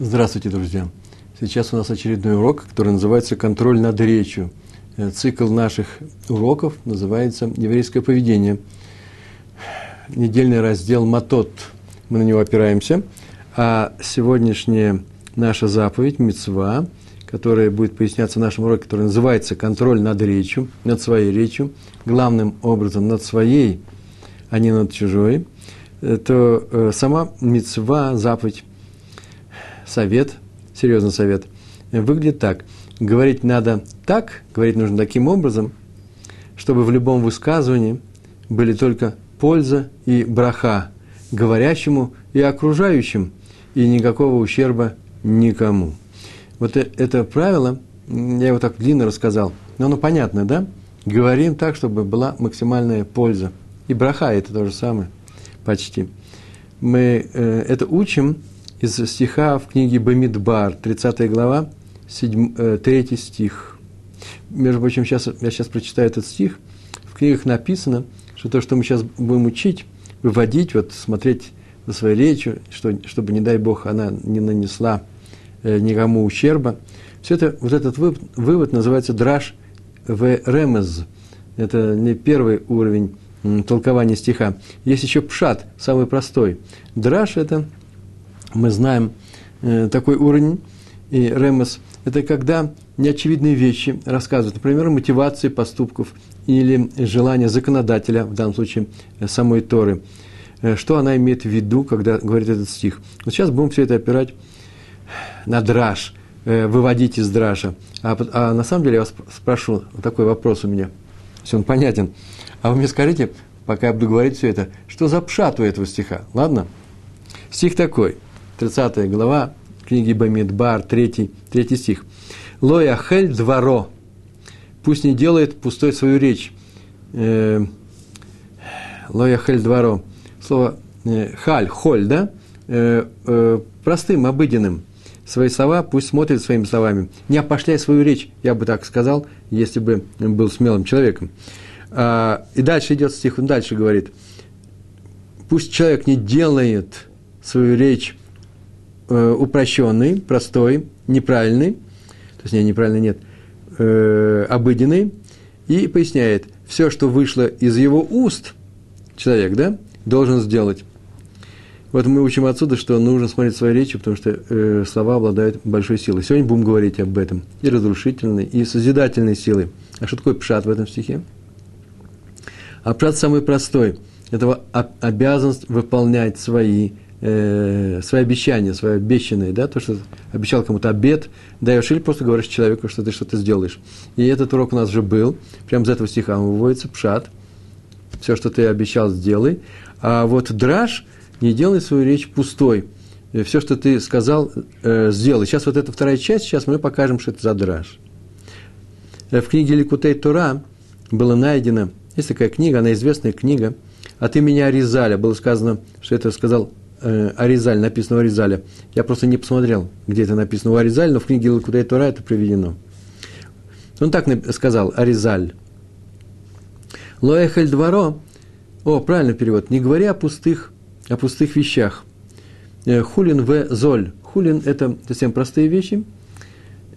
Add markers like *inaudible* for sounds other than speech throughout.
Здравствуйте, друзья! Сейчас у нас очередной урок, который называется «Контроль над речью». Э, цикл наших уроков называется «Еврейское поведение». Недельный раздел «Матот». Мы на него опираемся. А сегодняшняя наша заповедь, мецва, которая будет поясняться в нашем уроке, который называется «Контроль над речью», над своей речью, главным образом над своей, а не над чужой, э, то э, сама мецва, заповедь, совет, серьезный совет, выглядит так. Говорить надо так, говорить нужно таким образом, чтобы в любом высказывании были только польза и браха говорящему и окружающим, и никакого ущерба никому. Вот э, это правило, я его так длинно рассказал, но оно понятно, да? Говорим так, чтобы была максимальная польза. И браха – это то же самое, почти. Мы э, это учим из стиха в книге Бамидбар, 30 глава, 7, 3 э, стих. Между прочим, сейчас, я сейчас прочитаю этот стих. В книгах написано, что то, что мы сейчас будем учить, выводить, вот смотреть за своей речью, что, чтобы, не дай Бог, она не нанесла э, никому ущерба. Все это, вот этот вывод, вывод называется драж в ремез. Это не первый уровень толкования стиха. Есть еще пшат, самый простой. Драж – это мы знаем э, такой уровень, и ремес – это когда неочевидные вещи рассказывают, например, мотивации поступков или желания законодателя, в данном случае э, самой Торы, э, что она имеет в виду, когда говорит этот стих. Вот сейчас будем все это опирать на драж, э, выводить из дража. А, а на самом деле я вас спрошу, вот такой вопрос у меня, если он понятен. А вы мне скажите, пока я буду говорить все это, что за пшат у этого стиха, ладно? Стих такой – 30 глава книги Бамидбар, 3, 3 стих. Лоя хель дворо. Пусть не делает пустой свою речь. Э, Лоя хель дворо. Слово э, халь, холь, да? Э, простым, обыденным. Свои слова пусть смотрит своими словами. Не опошляй свою речь, я бы так сказал, если бы был смелым человеком. А, и дальше идет стих, он дальше говорит. Пусть человек не делает свою речь э, упрощенный, простой, неправильный, то есть не, неправильный нет, э, обыденный, и поясняет, все, что вышло из его уст, человек, да, должен сделать. Вот мы учим отсюда, что нужно смотреть свои речи, потому что э, слова обладают большой силой. Сегодня будем говорить об этом. И разрушительной, и созидательной силой. А что такое пшат в этом стихе? А пшат самый простой. Это обязанность выполнять свои э, свои обещания, свои обещанные, да, то, что обещал кому-то обед, даешь или просто говоришь человеку, что ты что-то сделаешь. И этот урок у нас уже был, прямо из этого стиха выводится, пшат, все, что ты обещал, сделай. А вот драж, не делай свою речь пустой. Э, все, что ты сказал, э, сделай. Сейчас вот эта вторая часть, сейчас мы покажем, что это за драж. В книге Ликутей Тура было найдено, есть такая книга, она известная книга, от имени Аризаля было сказано, что это сказал Аризаль, написано у Аризаля. Я просто не посмотрел, где это написано у Аризаль, но в книге Лакудай Тора это приведено. Он так сказал, Аризаль. Лоэхель дворо, о, правильный перевод, не говоря о пустых, о пустых вещах. Э, хулин в золь. Хулин – это совсем простые вещи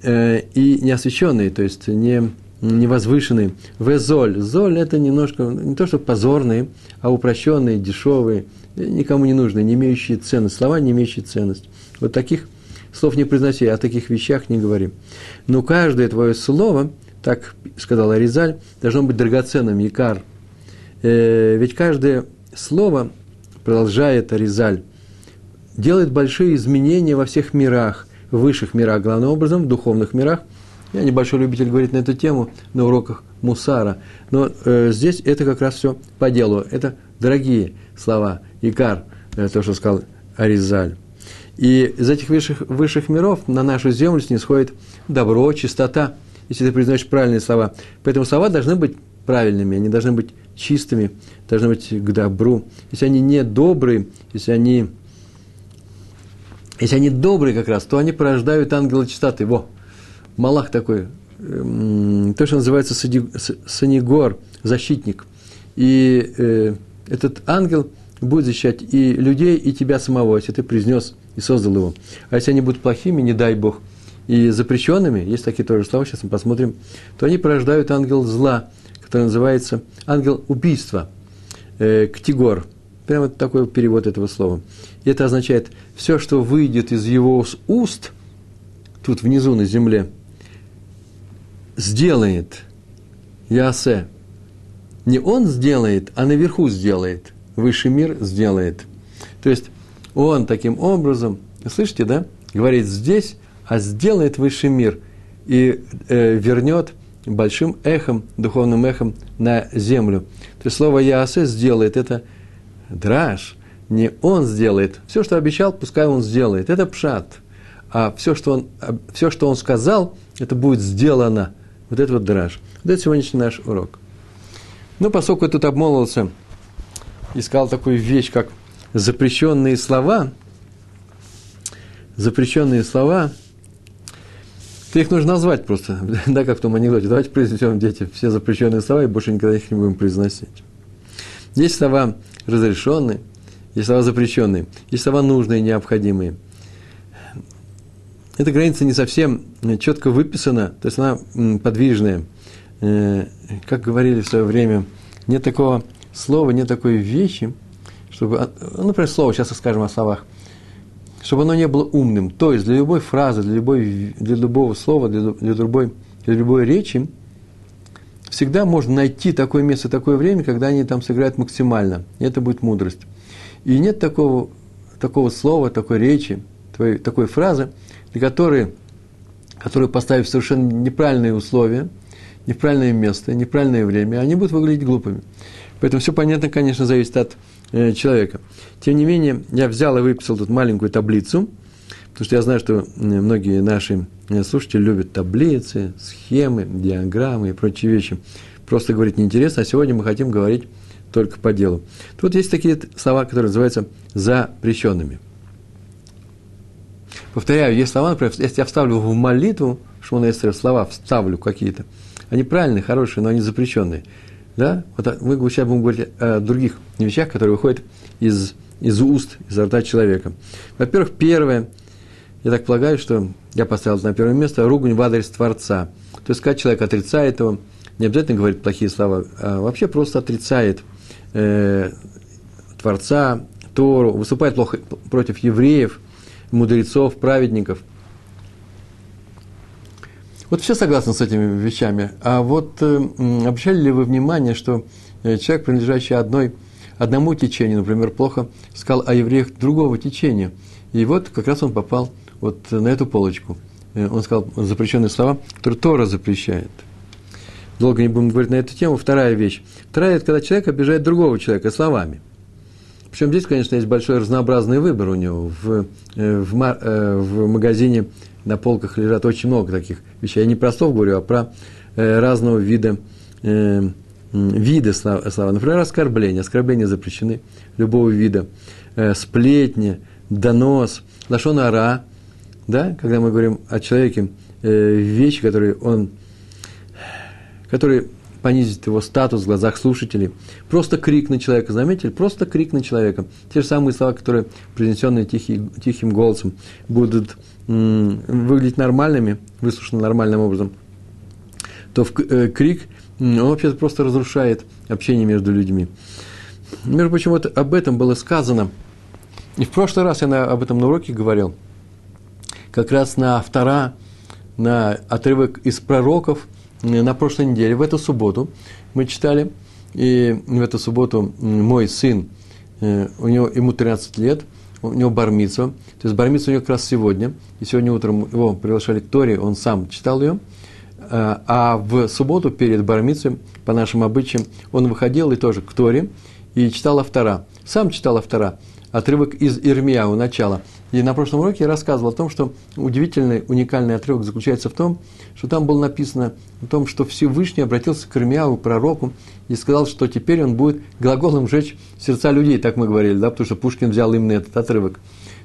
э, и неосвященные, то есть не, невозвышенные. В золь. Это немножко, не то что позорные, а упрощенные, дешевые – никому не нужны, не имеющие ценность, слова, не имеющие ценность. Вот таких слов не произноси, о таких вещах не говори. Но каждое твое слово, так сказал Аризаль, должно быть драгоценным, якар. Э, ведь каждое слово, продолжает Аризаль, делает большие изменения во всех мирах, высших мирах, главным образом, в духовных мирах. Я небольшой любитель говорить на эту тему на уроках Мусара, но э, здесь это как раз все по делу. Это дорогие слова, Икар, э, то, что сказал Аризаль. И из этих высших, высших миров на нашу землю снисходит добро, чистота, если ты произносишь правильные слова. Поэтому слова должны быть правильными, они должны быть чистыми, должны быть к добру. Если они не добрые, если они, если они добрые как раз, то они порождают ангела чистоты. Во, Малах такой, эм, то, что называется санигор, защитник. И э, этот ангел, будет защищать и людей, и тебя самого, если ты произнес и создал его. А если они будут плохими, не дай Бог, и запрещенными, есть такие тоже слова, сейчас мы посмотрим, то они порождают ангел зла, который называется ангел убийства, э, ктигор. Прямо такой перевод этого слова. И это означает, все, что выйдет из его уст, тут внизу на земле, сделает Ясе. Не он сделает, а наверху сделает. Высший мир сделает. То есть он таким образом, слышите, да, говорит здесь, а сделает высший мир и э, вернет большим эхом, духовным эхом на землю. То есть слово Яасе сделает, это драж, не он сделает. Все, что обещал, пускай он сделает. Это пшат. А все, что он, все, что он сказал, это будет сделано. Вот это вот драж. Вот это сегодняшний наш урок. Ну, поскольку я тут обмолвился и сказал такую вещь, как запрещенные слова, запрещенные слова, то их нужно назвать просто, *laughs* да, как в том анекдоте. Давайте произнесем, дети, все запрещенные слова и больше никогда их не будем произносить. Есть слова разрешенные, есть слова запрещенные, есть слова нужные, необходимые. Эта граница не совсем четко выписана, то есть она подвижная. Э, как говорили в свое время, нет такого слова, нет такой вещи, чтобы, а, ну, например, слово, сейчас скажем о словах, чтобы оно не было умным. То есть для любой фразы, для, любой, для любого слова, для, для, любой, для любой речи всегда можно найти такое место, такое время, когда они там сыграют максимально. И это будет мудрость. И нет такого, такого слова, такой речи, такой, такой фразы, для которой, которую поставив совершенно неправильные условия, неправильное место, неправильное время, они будут выглядеть глупыми. Поэтому все понятно, конечно, зависит от э, человека. Тем не менее, я взял и выписал тут маленькую таблицу, потому что я знаю, что многие наши э, слушатели любят таблицы, схемы, диаграммы и прочие вещи. Просто говорить неинтересно, а сегодня мы хотим говорить только по делу. Тут есть такие слова, которые называются запрещенными. Повторяю, есть слова, например, если я вставлю в молитву, Шмона Эстера, слова вставлю какие-то, они правильные, хорошие, но они запрещенные. Да? Вот мы сейчас будем говорить о других вещах, которые выходят из, из уст, из рта человека. Во-первых, первое, я так полагаю, что я поставил на первое место, ругань в адрес Творца. То есть, когда человек отрицает его, не обязательно говорит плохие слова, а вообще просто отрицает э, Творца, Тору, выступает плохо против евреев, мудрецов, праведников – вот все согласны с этими вещами. А вот э, обращали ли вы внимание, что э, человек, принадлежащий одной, одному течению, например, плохо сказал о евреях другого течения. И вот как раз он попал вот на эту полочку. Э, он сказал запрещенные слова, которые Тора запрещает. Долго не будем говорить на эту тему. Вторая вещь. Вторая – это когда человек обижает другого человека словами. Причем здесь, конечно, есть большой разнообразный выбор у него. В, э, в, в магазине на полках лежат очень много таких вещей. Я не про слов говорю, а про э, разного вида, э, вида слова. Например, оскорбления. Оскорбления запрещены любого вида. Э, сплетни, донос, лашон ара. Да? Когда мы говорим о человеке, э, вещи, которые он, которые понизит его статус в глазах слушателей. Просто крик на человека, заметили? Просто крик на человека. Те же самые слова, которые, произнесенные тихий, тихим голосом, будут выглядеть нормальными, выслушаны нормальным образом, то в, э, крик, он вообще просто разрушает общение между людьми. Между прочим, вот об этом было сказано. И в прошлый раз я на, об этом на уроке говорил. Как раз на втора, на отрывок из пророков на прошлой неделе, в эту субботу мы читали. И в эту субботу мой сын, э, у него, ему 13 лет – у него бармицу, то есть бармицу у него как раз сегодня, и сегодня утром его приглашали к Торе, он сам читал ее, а, а в субботу перед бармицей, по нашим обычаям, он выходил и тоже к Торе, и читал автора. Сам читал автора, отрывок из Ирмияу, начала. И на прошлом уроке я рассказывал о том, что удивительный, уникальный отрывок заключается в том, что там было написано о том, что Всевышний обратился к Ирмияу, пророку, и сказал, что теперь он будет глаголом жечь сердца людей, так мы говорили, да, потому что Пушкин взял именно этот отрывок.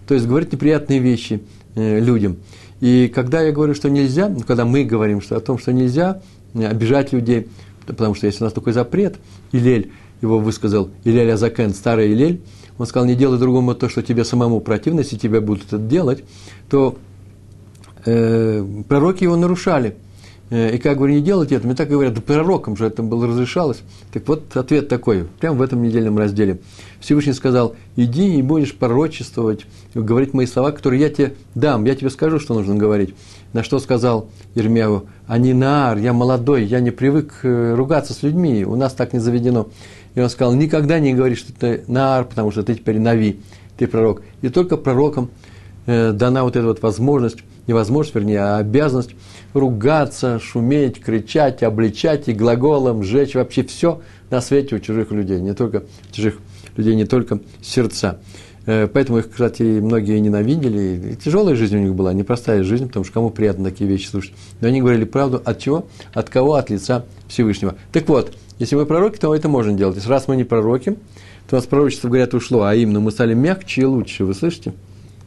То есть говорить неприятные вещи э, людям. И когда я говорю, что нельзя, ну, когда мы говорим что, о том, что нельзя э, обижать людей, потому что есть у нас такой запрет, Илель его высказал, Илель Азакен, старый Илель, он сказал, не делай другому то, что тебе самому противно, если тебя будут это делать, то э, пророки его нарушали. Э, и как говорю, не делайте это, мне так говорят, да пророкам же это было разрешалось. Так вот, ответ такой, прямо в этом недельном разделе. Всевышний сказал, иди и будешь пророчествовать, говорить мои слова, которые я тебе дам, я тебе скажу, что нужно говорить. На что сказал Ермяву, а не наар, я молодой, я не привык э, ругаться с людьми, у нас так не заведено. И он сказал, никогда не говори, что ты наар, потому что ты теперь нави, ты пророк. И только пророкам э, дана вот эта вот возможность, не возможность, вернее, а обязанность ругаться, шуметь, кричать, обличать и глаголом сжечь вообще все на свете у чужих людей, не только чужих людей, не только сердца. Э, поэтому их, кстати, многие ненавидели. И тяжелая жизнь у них была, непростая жизнь, потому что кому приятно такие вещи слушать. Но они говорили правду от чего? От кого? От лица Всевышнего. Так вот, если мы пророки, то это можно делать. Если раз мы не пророки, то у нас пророчество, говорят, ушло, а именно мы стали мягче и лучше. Вы слышите?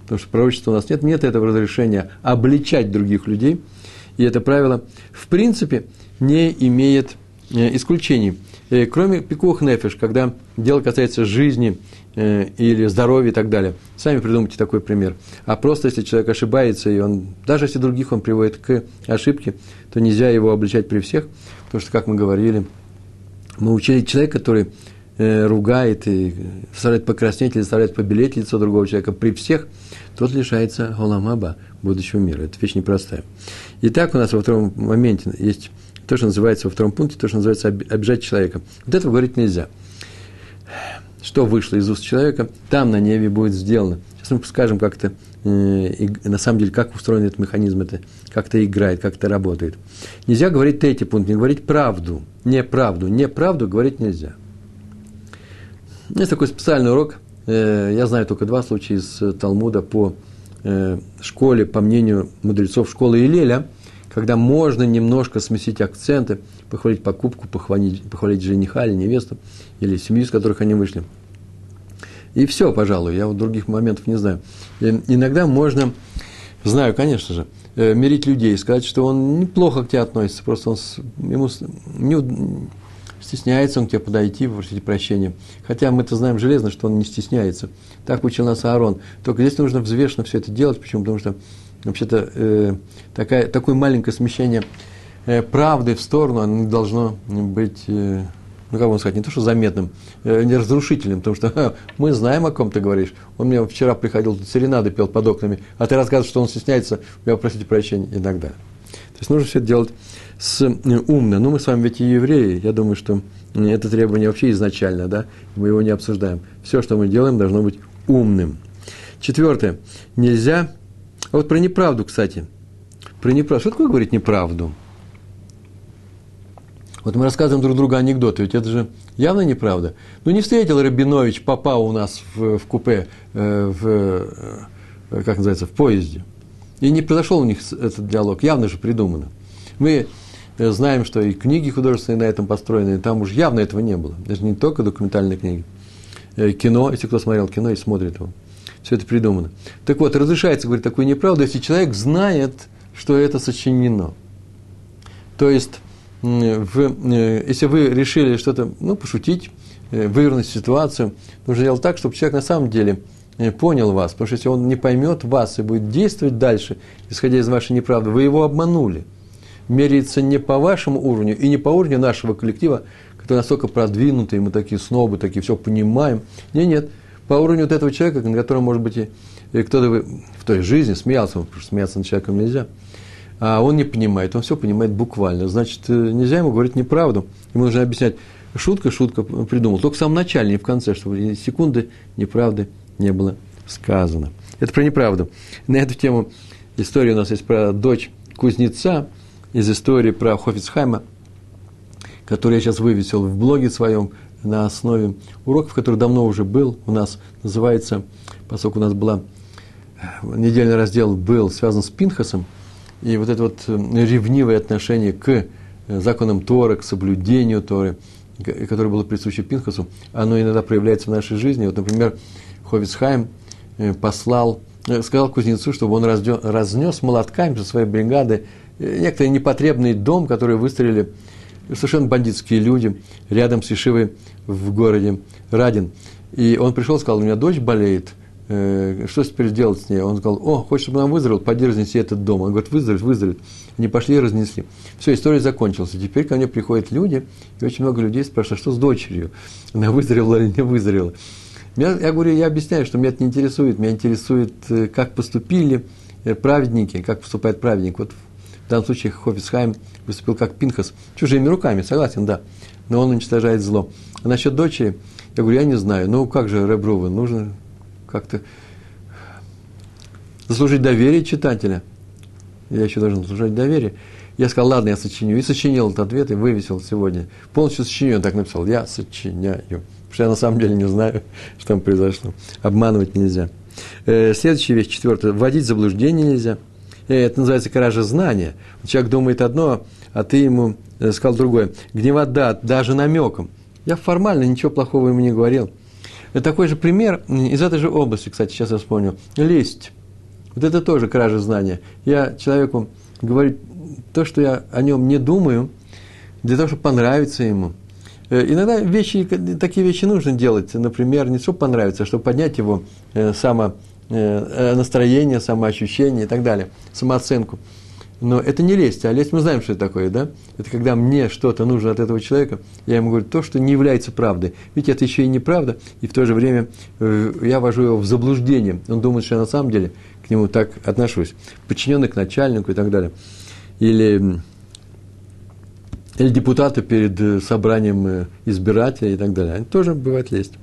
Потому что пророчества у нас нет, нет этого разрешения обличать других людей. И это правило, в принципе, не имеет э, исключений. Э, кроме пикух нефиш, когда дело касается жизни э, или здоровья и так далее. Сами придумайте такой пример. А просто если человек ошибается, и он, даже если других он приводит к ошибке, то нельзя его обличать при всех, потому что, как мы говорили, мы учили человека, который ругает и заставляет покраснеть или заставляет побелеть лицо другого человека при всех – тот лишается Голамаба, будущего мира. Это вещь непростая. Итак, у нас во втором моменте есть то, что называется во втором пункте, то, что называется обижать человека. Вот этого говорить нельзя. Что вышло из уст человека, там на небе будет сделано. Сейчас мы скажем, как это, э, на самом деле, как устроен этот механизм, это, как это играет, как это работает. Нельзя говорить третий пункт, не говорить правду. Не правду. Не правду говорить нельзя. Есть такой специальный урок – Э, я знаю только два случая из э, Талмуда по э, школе, по мнению мудрецов школы Илеля, когда можно немножко сместить акценты, похвалить покупку, похвалить, похвалить жениха или невесту, или семью, из которых они вышли. И все, пожалуй, я вот других моментов не знаю. И иногда можно, знаю, конечно же, мирить людей, сказать, что он неплохо к тебе относится, просто он, ему не, стесняется он к тебе подойти, попросить прощения. Хотя мы-то знаем железно, что он не стесняется. Так учил нас Аарон. Только здесь нужно взвешенно все это делать. Почему? Потому что вообще-то э, такая, такое маленькое смещение э, правды в сторону, оно не должно быть, э, ну как вам сказать, не то что заметным, э, не разрушительным, потому что мы знаем, о ком ты говоришь. Он мне вчера приходил, серенады пел под окнами, а ты рассказываешь, что он стесняется, я попросите прощения и так далее. То есть нужно все это делать с, э, умно. Ну, мы с вами ведь и евреи, я думаю, что это требование вообще изначально, да, мы его не обсуждаем. Все, что мы делаем, должно быть умным. Четвертое. Нельзя... А вот про неправду, кстати. Про неправду. Что такое говорить неправду? Вот мы рассказываем друг другу анекдоты, ведь это же явно неправда. Ну, не встретил Рабинович папа у нас в, в купе, э, в, э, как называется, в поезде. И не произошел у них этот диалог, явно же придумано. Мы э, знаем, что и книги художественные на этом построены, и там уж явно этого не было. Даже не только документальные книги. Э, кино, если кто смотрел кино и смотрит его. Все это придумано. Так вот, разрешается говорить такую неправду, если человек знает, что это сочинено. То есть, в, э, если вы решили что-то, ну, пошутить, вывернуть ситуацию, нужно делать так, чтобы человек на самом деле понял вас. Потому что если он не поймет вас и будет действовать дальше, исходя из вашей неправды, вы его обманули. Меряется не по вашему уровню и не по уровню нашего коллектива, который настолько продвинутый, мы такие снобы, такие все понимаем. Нет, нет. По уровню вот этого человека, на котором, может быть, и кто-то в той жизни смеялся, потому что смеяться над человеком нельзя, а он не понимает, он все понимает буквально. Значит, э, нельзя ему говорить неправду. Ему нужно объяснять, шутка, шутка придумал. Только в самом начале, не в конце, чтобы секунды неправды не было сказано. Это про неправду. На эту тему история у нас есть про дочь кузнеца из истории про Хофицхайма, который я сейчас вывесил в блоге своем на основе уроков, который давно уже был у нас, называется, поскольку у нас была недельный раздел был связан с Пинхасом, и вот это вот э, ревнивое отношение к законам Торы, к соблюдению Торы, которое было присуще Пинхасу, оно иногда проявляется в нашей жизни. Вот, например, Ховицхайм э, послал, э, сказал кузнецу, чтобы он разнес молотками со своей бригады э, некоторый непотребный дом, который выстроили совершенно бандитские люди рядом с Ишивой в городе Радин. И он пришел сказал, у меня дочь болеет, э, что теперь делать с ней? Он сказал, о, хочешь, чтобы она выздоровела, пойди разнеси этот дом. Он говорит, выздоровеет, выздоровеет. Они пошли и разнесли. Все, история закончилась. Теперь ко мне приходят люди, и очень много людей спрашивают, что с дочерью? Она выздоровела или не выздоровела? Я, я говорю, я объясняю, что меня это не интересует. Меня интересует, э, как поступили э, праведники, как поступает праведник. Вот в данном случае Хофисхайм выступил как Пинхас, чужими руками, согласен, да, но он уничтожает зло. А насчет дочери, я говорю, я не знаю, ну как же, Реброва, нужно как-то заслужить доверие читателя. Я еще должен заслужить доверие. Я сказал, ладно, я сочиню. И сочинил этот ответ, и вывесил сегодня. Полностью сочиню, он так написал, я сочиняю. Потому что я на самом деле не знаю, *laughs* что там произошло. Обманывать нельзя. Э, следующая вещь, четвертая. Вводить в заблуждение нельзя. Э, это называется кража знания. Человек думает одно, а ты ему э, сказал другое. Гневать да, даже намеком. Я формально ничего плохого ему не говорил. Это такой же пример из этой же области, кстати, сейчас я вспомнил. Лесть. Вот это тоже кража знания. Я человеку говорю то, что я о нем не думаю, для того, чтобы понравиться ему. Э, иногда вещи, такие вещи нужно делать, например, не чтобы понравиться, а чтобы поднять его само, настроение, самоощущение и так далее, самооценку. Но это не лесть, а лесть мы знаем, что это такое, да? Это когда мне что-то нужно от этого человека, я ему говорю то, что не является правдой. Ведь это еще и неправда, и в то же время э, я вожу его в заблуждение. Он думает, что я на самом деле к нему так отношусь. Подчиненный к начальнику и так далее. Или, или депутаты перед э, собранием э, избирателей и так далее. Это тоже бывает лесть.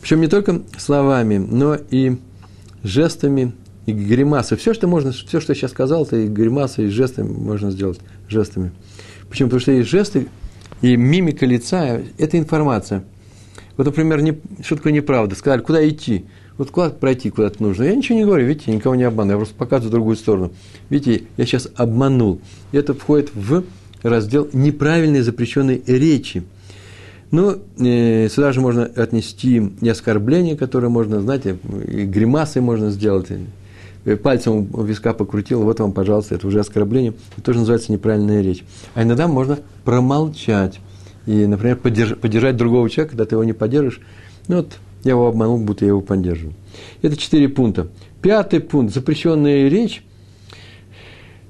Причем не только словами, но и жестами и гримасы. Все, что можно, все, что я сейчас сказал, это и гримасы, и жесты можно сделать жестами. Почему? Потому что есть жесты, и мимика лица – это информация. Вот, например, не, что такое неправда? Сказали, куда идти? Вот куда пройти куда-то нужно. Я ничего не говорю, видите, я никого не обманываю, я просто показываю другую сторону. Видите, я сейчас обманул. И это входит в раздел неправильной запрещенной речи. Ну, э, сюда же можно отнести и оскорбления, которые можно, знаете, и гримасы можно сделать, пальцем у виска покрутил, вот вам, пожалуйста, это уже оскорбление. Это тоже называется неправильная речь. А иногда можно промолчать. И, например, поддерж, поддержать другого человека, когда ты его не поддержишь. Ну вот, я его обманул, будто я его поддерживаю. Это четыре пункта. Пятый пункт – запрещенная речь.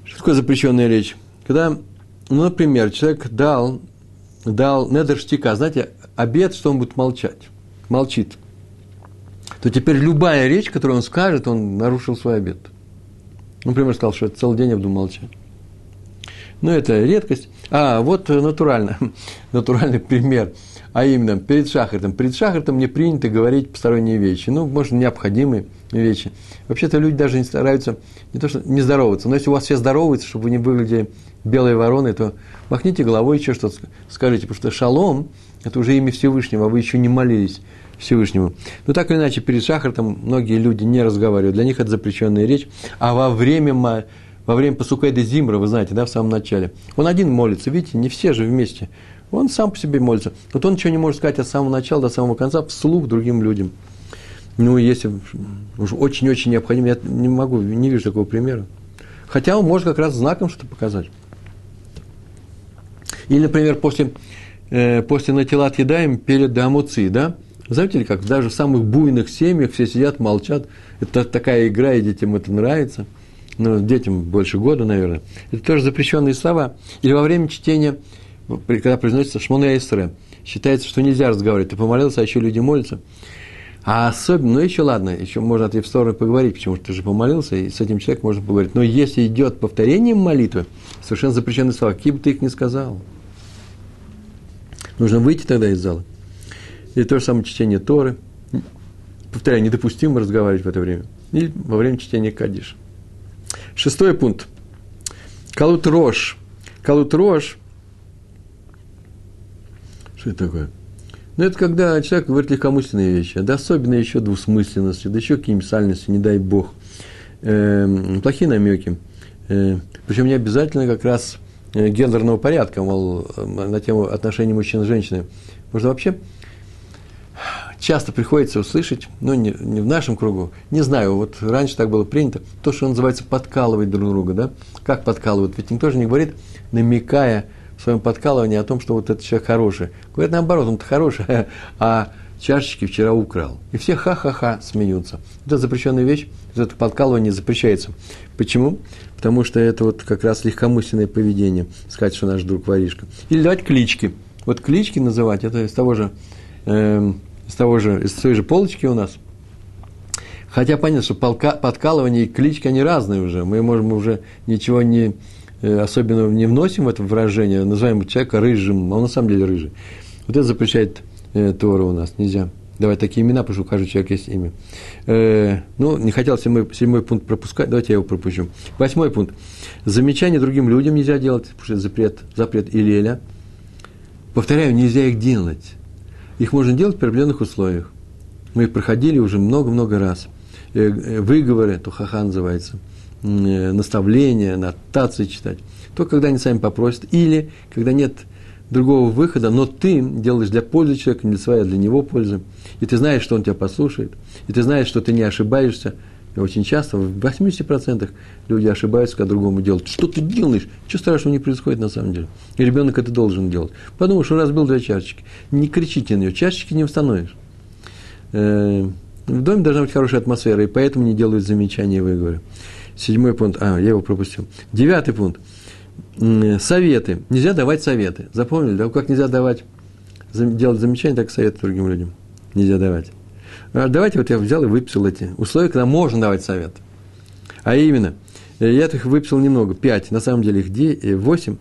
Что такое запрещенная речь? Когда, ну, например, человек дал, дал недерштика, знаете, обед, что он будет молчать. Молчит то теперь любая речь, которую он скажет, он нарушил свой обет. Например, сказал, что целый день я буду молчать. Но ну, это редкость. А, вот натурально, *laughs* натуральный пример. А именно, перед шахартом. Перед шахартом не принято говорить посторонние вещи. Ну, может, необходимые вещи. Вообще-то люди даже не стараются, не то что не здороваться, но если у вас все здороваются, чтобы вы не выглядели белой вороной, то махните головой, еще что-то скажите, потому что шалом – это уже имя Всевышнего, а вы еще не молились. Всевышнему. Но так или иначе, перед шахартом многие люди не разговаривают, для них это запрещенная речь, а во время, во время Пасукайда Зимра, вы знаете, да, в самом начале, он один молится, видите, не все же вместе, он сам по себе молится. Вот он ничего не может сказать от самого начала до самого конца вслух другим людям. Ну, если уж очень-очень необходимо, я не могу, не вижу такого примера. Хотя он может как раз знаком что-то показать. Или, например, после, э, после натилат едаем перед дамуци, да, Заметили, как даже в самых буйных семьях все сидят, молчат. Это такая игра, и детям это нравится. Ну, детям больше года, наверное. Это тоже запрещенные слова. Или во время чтения, когда произносится шмона эсре, считается, что нельзя разговаривать. Ты помолился, а еще люди молятся. А особенно, ну еще ладно, еще можно отойти в сторону поговорить, что ты же помолился, и с этим человеком можно поговорить. Но если идет повторение молитвы, совершенно запрещенные слова, какие бы ты их ни сказал, нужно выйти тогда из зала. И то же самое чтение Торы. Повторяю, недопустимо разговаривать в это время. И во время чтения Кадиш. Шестой пункт. Калут рож. Калут рож. Что это такое? Ну, это когда человек говорит легкомысленные вещи, да особенно еще двусмысленности, да еще какие-нибудь сальности, не дай бог. Э, плохие намеки. Э, причем не обязательно как раз э, гендерного порядка, мол, на тему отношений мужчин и женщины. Можно вообще часто приходится услышать, ну, не, не в нашем кругу, не знаю, вот раньше так было принято, то, что называется подкалывать друг друга, да? Как подкалывают? Ведь никто же не говорит, намекая в своем подкалывании о том, что вот этот человек хороший. Говорят, наоборот, он-то хороший, *laughs* а чашечки вчера украл. И все ха-ха-ха смеются. Это запрещенная вещь, это подкалывание запрещается. Почему? Потому что это вот как раз легкомысленное поведение, сказать, что наш друг воришка. Или давать клички. Вот клички называть, это из того же, э, из того же, из той же полочки у нас. Хотя понятно, что полка, подкалывание и клички, они разные уже. Мы можем уже ничего не, э, особенно не вносим в это выражение, называем человека рыжим, а он на самом деле рыжий. Вот это запрещает э, Тора у нас, нельзя давать такие имена, потому что у каждого человека есть имя. Э, ну, не хотел седьмой, седьмой пункт пропускать, давайте я его пропущу. Восьмой пункт. Замечания другим людям нельзя делать, потому что это запрет, запрет Илеля. Повторяю, нельзя их делать. Их можно делать при определенных условиях. Мы их проходили уже много-много раз. Э, э, выговоры, то хаха называется, э, наставления, нотации читать. То, когда они сами попросят, или когда нет другого выхода, но ты делаешь для пользы человека, не для своей, а для него пользы. И ты знаешь, что он тебя послушает. И ты знаешь, что ты не ошибаешься. И очень часто, в 80% люди ошибаются, когда другому делают. Что ты делаешь? Ничего страшного не происходит на самом деле. И ребенок это должен делать. Подумай, что разбил две чашечки. Не кричите на нее, чашечки не установишь. Э, в доме должна быть хорошая атмосфера, и поэтому не делают замечания и выговоры. Седьмой пункт. А, я его пропустил. Девятый пункт советы. Нельзя давать советы. Запомнили, да? Как нельзя давать, делать замечания, так советы другим людям. Нельзя давать. А давайте вот я взял и выписал эти условия, когда можно давать совет. А именно, э, я их выписал немного, пять, на самом деле их э, восемь.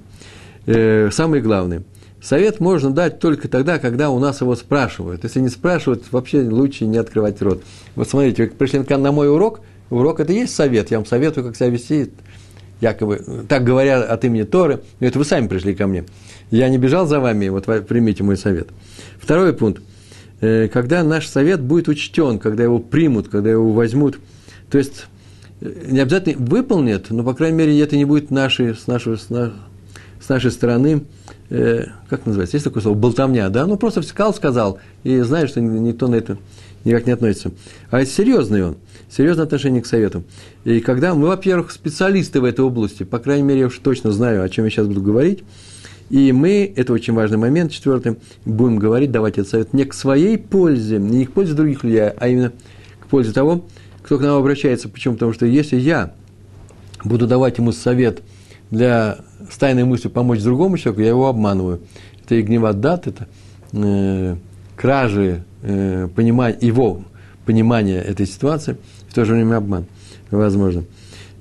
Э, самые главные. Совет можно дать только тогда, когда у нас его спрашивают. Если не спрашивают, вообще лучше не открывать рот. Вот смотрите, вы пришли на мой урок, урок это и есть совет, я вам советую, как себя вести, якобы, так говоря от имени Торы, но это вы сами пришли ко мне. Я не бежал за вами, вот примите мой совет. Второй пункт. Э, когда наш совет будет учтен, когда его примут, когда его возьмут, то есть э, не обязательно выполнят, но, по крайней мере, это не будет нашей, с, нашей, с, нашей стороны, э, как называется, есть такое слово, болтовня, да? Ну, просто сказал, сказал, и знает, что никто на это никак не относится. А это серьезный он, серьезное отношение к совету. И когда мы, во-первых, специалисты в этой области, по крайней мере, я уж точно знаю, о чем я сейчас буду говорить, и мы, это очень важный момент, четвертый, будем говорить, давать этот совет не к своей пользе, не к пользе других людей, а именно к пользе того, кто к нам обращается. Почему? Потому что если я буду давать ему совет для с тайной мыслью помочь другому человеку, я его обманываю. Это и гневодат, это э, кражи э, понимания, его понимания этой ситуации, в то же время обман, возможно.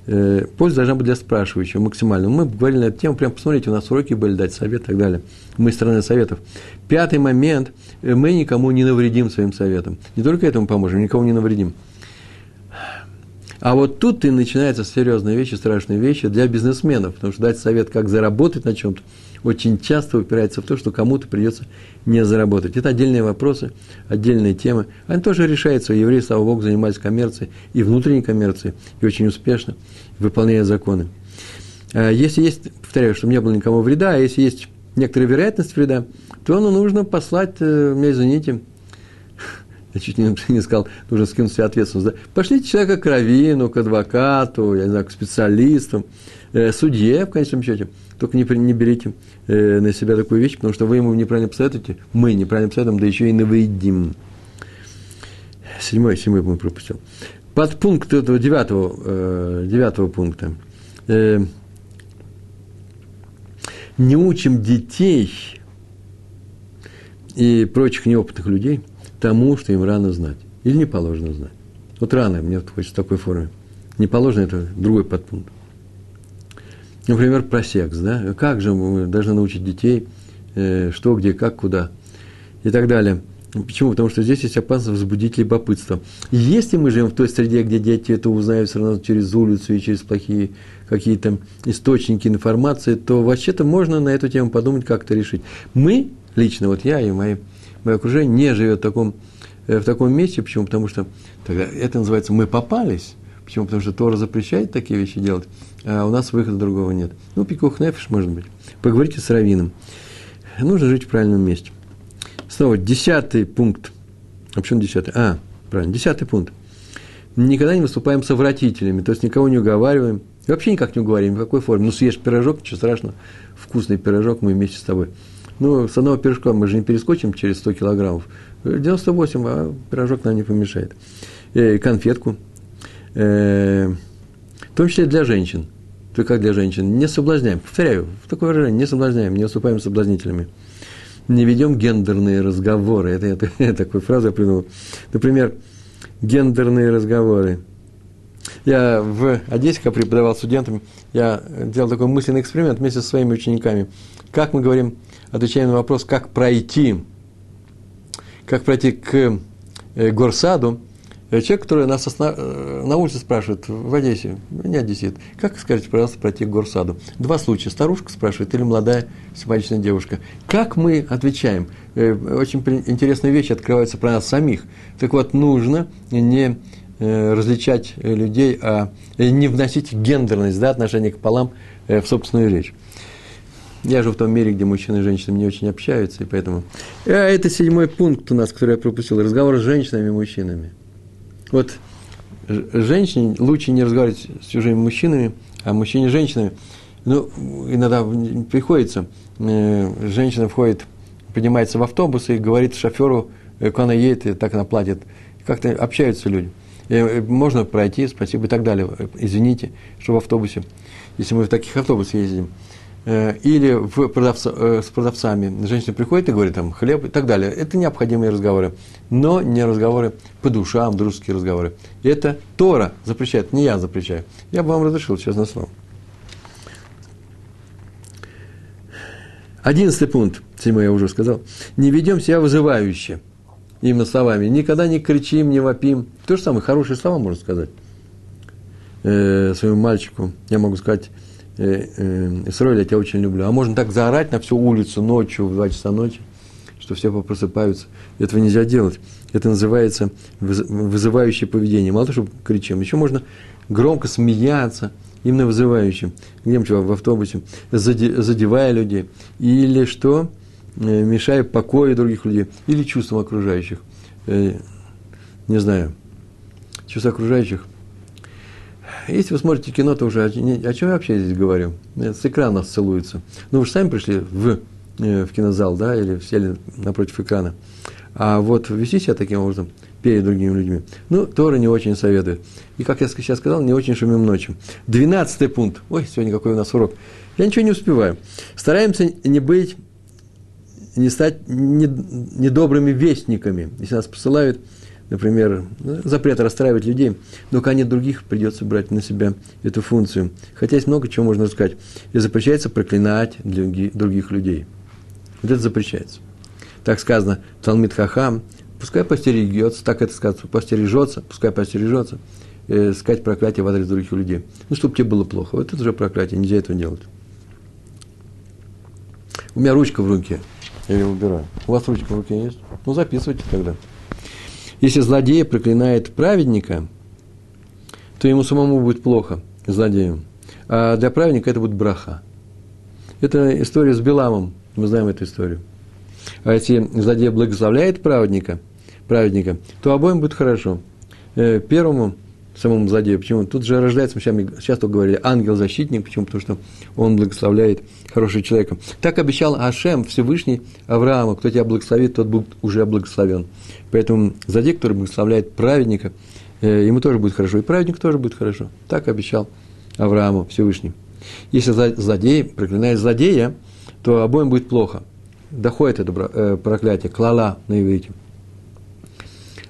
Э, польза должна быть для спрашивающего максимально. Мы говорили на эту тему, прям посмотрите, у нас уроки были, дать совет и так далее. Мы страны советов. Пятый момент, э, мы никому не навредим своим советом. Не только этому поможем, никому не навредим. А вот тут и начинаются серьезные вещи, страшные вещи для бизнесменов, потому что дать совет, как заработать на чем-то, очень часто упирается в то, что кому-то придется не заработать. Это отдельные вопросы, отдельные темы. Они тоже решаются. Евреи, слава Богу, занимались коммерцией и внутренней коммерцией, и очень успешно, выполняя законы. А если есть, повторяю, что не было никому вреда, а если есть некоторая вероятность вреда, то ну, нужно послать, э, меня извините, я чуть не, *laughs* не сказал, нужно скинуть себе ответственность. Да? Пошлите человека к раввину, к адвокату, я не знаю, к специалистам, э, судье, в конечном счете. Только не, не берите э, на себя такую вещь, потому что вы ему неправильно посоветуете, мы неправильно посоветуем, да еще и навредим. Седьмой, седьмой пункт пропустил. Под пункт этого девятого, э, девятого пункта. Э, не учим детей и прочих неопытных людей тому, что им рано знать. Или не положено знать. Вот рано, мне хочется в такой форме. Не положено, это другой подпункт. Например, про секс, да? Как же мы должны научить детей, э, что, где, как, куда и так далее. Почему? Потому что здесь есть опасность возбудить любопытство. Если мы живем в той среде, где дети это узнают все равно через улицу и через плохие какие-то источники информации, то вообще-то можно на эту тему подумать, как это решить. Мы, лично, вот я и мои, мое окружение, не живет в таком, э, в таком месте. Почему? Потому что тогда это называется «мы попались». Почему? Потому что Тора запрещает такие вещи делать а у нас выхода другого нет. Ну, пикух нефиш, может быть. Поговорите с раввином. Нужно жить в правильном месте. Снова, десятый пункт. А почему десятый? А, правильно, десятый пункт. Никогда не выступаем совратителями, то есть никого не уговариваем. И вообще никак не уговариваем, в какой форме. Ну, съешь пирожок, ничего страшного, вкусный пирожок, мы вместе с тобой. Ну, с одного пирожка мы же не перескочим через 100 килограммов 98, а пирожок нам не помешает. И конфетку. Э, в том числе для женщин. Только как для женщин. Не соблазняем. Повторяю, в такое выражение. Не соблазняем, не уступаем соблазнителями. Не ведем гендерные разговоры. Это, это, это *laughs* такую фразу я придумал. Например, гендерные разговоры. Я в Одессе, когда преподавал студентам, я делал такой мысленный эксперимент вместе со своими учениками. Как мы говорим, отвечаем на вопрос, как пройти, как пройти к э, горсаду, э, Человек, который нас э, на улице спрашивает в Одессе, не одессит, как, скажите, пожалуйста, пройти к горсаду? Два случая. Старушка спрашивает или молодая симпатичная девушка. Как мы отвечаем? Очень интересные вещи открываются про нас самих. Так вот, нужно не различать людей, а не вносить гендерность, да, отношение к полам в собственную речь. Я живу в том мире, где мужчины и женщины не очень общаются, и поэтому... А это седьмой пункт у нас, который я пропустил. Разговор с женщинами и мужчинами. Вот женщине лучше не разговаривать с чужими мужчинами, а мужчине с женщинами. Ну, иногда приходится. Э, женщина входит, поднимается в автобус и говорит шоферу, э, куда она едет, и так она платит. Как-то общаются люди. И можно пройти, спасибо и так далее. Извините, что в автобусе, если мы в таких автобусах ездим, или в продавца, э, с продавцами женщина приходит и говорит там хлеб и так далее. Это необходимые разговоры, но не разговоры по душам, дружеские разговоры. Это Тора запрещает, не я запрещаю. Я бы вам разрешил, честное слово. Одиннадцатый пункт, седьмой я уже сказал. Не ведем себя вызывающе. Именно словами. Никогда не кричим, не вопим. То же самое, хорошие слова можно сказать э, своему мальчику. Я могу сказать, э, э, Исроиль, я тебя очень люблю. А можно так заорать на всю улицу ночью, в 2 часа ночи, что все просыпаются. Этого нельзя делать. Это называется вызывающее поведение. Мало того, что кричим, еще можно громко смеяться, именно вызывающим, где-нибудь в автобусе, задевая людей. Или что? Э, мешая покою других людей. Или чувствам окружающих. Не знаю. Чувства окружающих если вы смотрите кино, то уже о, о чем я вообще здесь говорю? С экрана целуются. Ну, вы же сами пришли в, э, в кинозал, да, или сели напротив экрана. А вот вести себя таким образом перед другими людьми, ну, Тора не очень советует. И, как я сейчас сказал, не очень шумим ночью. Двенадцатый пункт. Ой, сегодня какой у нас урок. Я ничего не успеваю. Стараемся не быть, не стать недобрыми вестниками. Если нас посылают например, запрет расстраивать людей, но к нет других придется брать на себя эту функцию. Хотя есть много чего можно сказать. И запрещается проклинать других людей. Вот это запрещается. Так сказано, Талмит Хахам, пускай постерегется, так это сказано, постережется, пускай постережется, э, сказать проклятие в адрес других людей. Ну, чтобы тебе было плохо. Вот это уже проклятие, нельзя этого делать. У меня ручка в руке, я ее убираю. У вас ручка в руке есть? Ну, записывайте тогда. Если злодей проклинает праведника, то ему самому будет плохо, злодею. А для праведника это будет браха. Это история с Беламом, мы знаем эту историю. А если злодей благословляет праведника, праведника, то обоим будет хорошо. Э, первому самому злодею. Почему? Тут же рождается, мы часто говорили, ангел-защитник. Почему? Потому что он благословляет хорошего человека. Так обещал Ашем, Всевышний Аврааму. Кто тебя благословит, тот будет уже благословен. Поэтому злодей, который благословляет праведника, э, ему тоже будет хорошо. И праведник тоже будет хорошо. Так обещал Аврааму Всевышний. Если злодей проклинает злодея, то обоим будет плохо. Доходит это э, проклятие, клала на иврите.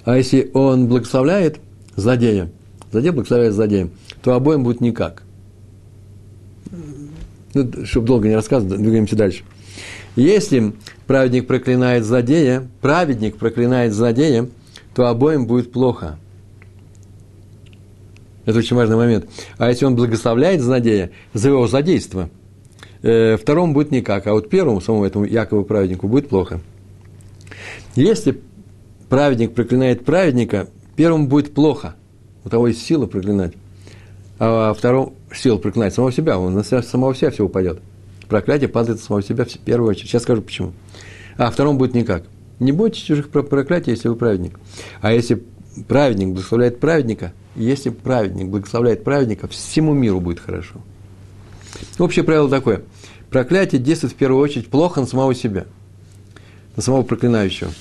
А если он благословляет злодея, злодей благословляет злодеем, то обоим будет никак. Ну, чтобы долго не рассказывать, двигаемся дальше. Если праведник проклинает злодея, праведник проклинает злодея, то обоим будет плохо. Это очень важный момент. А если он благословляет злодея за его злодейство, э, второму будет никак, а вот первому, самому этому Якову праведнику, будет плохо. Если праведник проклинает праведника, первому будет плохо – у того есть сила проклинать, а второму сила проклинать самого себя, он на самого себя все упадет. Проклятие падает самого себя в первую очередь. Сейчас скажу почему. А второму будет никак. Не бойтесь чужих проклятий, если вы праведник. А если праведник благословляет праведника, если праведник благословляет праведника, всему миру будет хорошо. Общее правило такое. Проклятие действует в первую очередь плохо на самого себя, на самого проклинающего.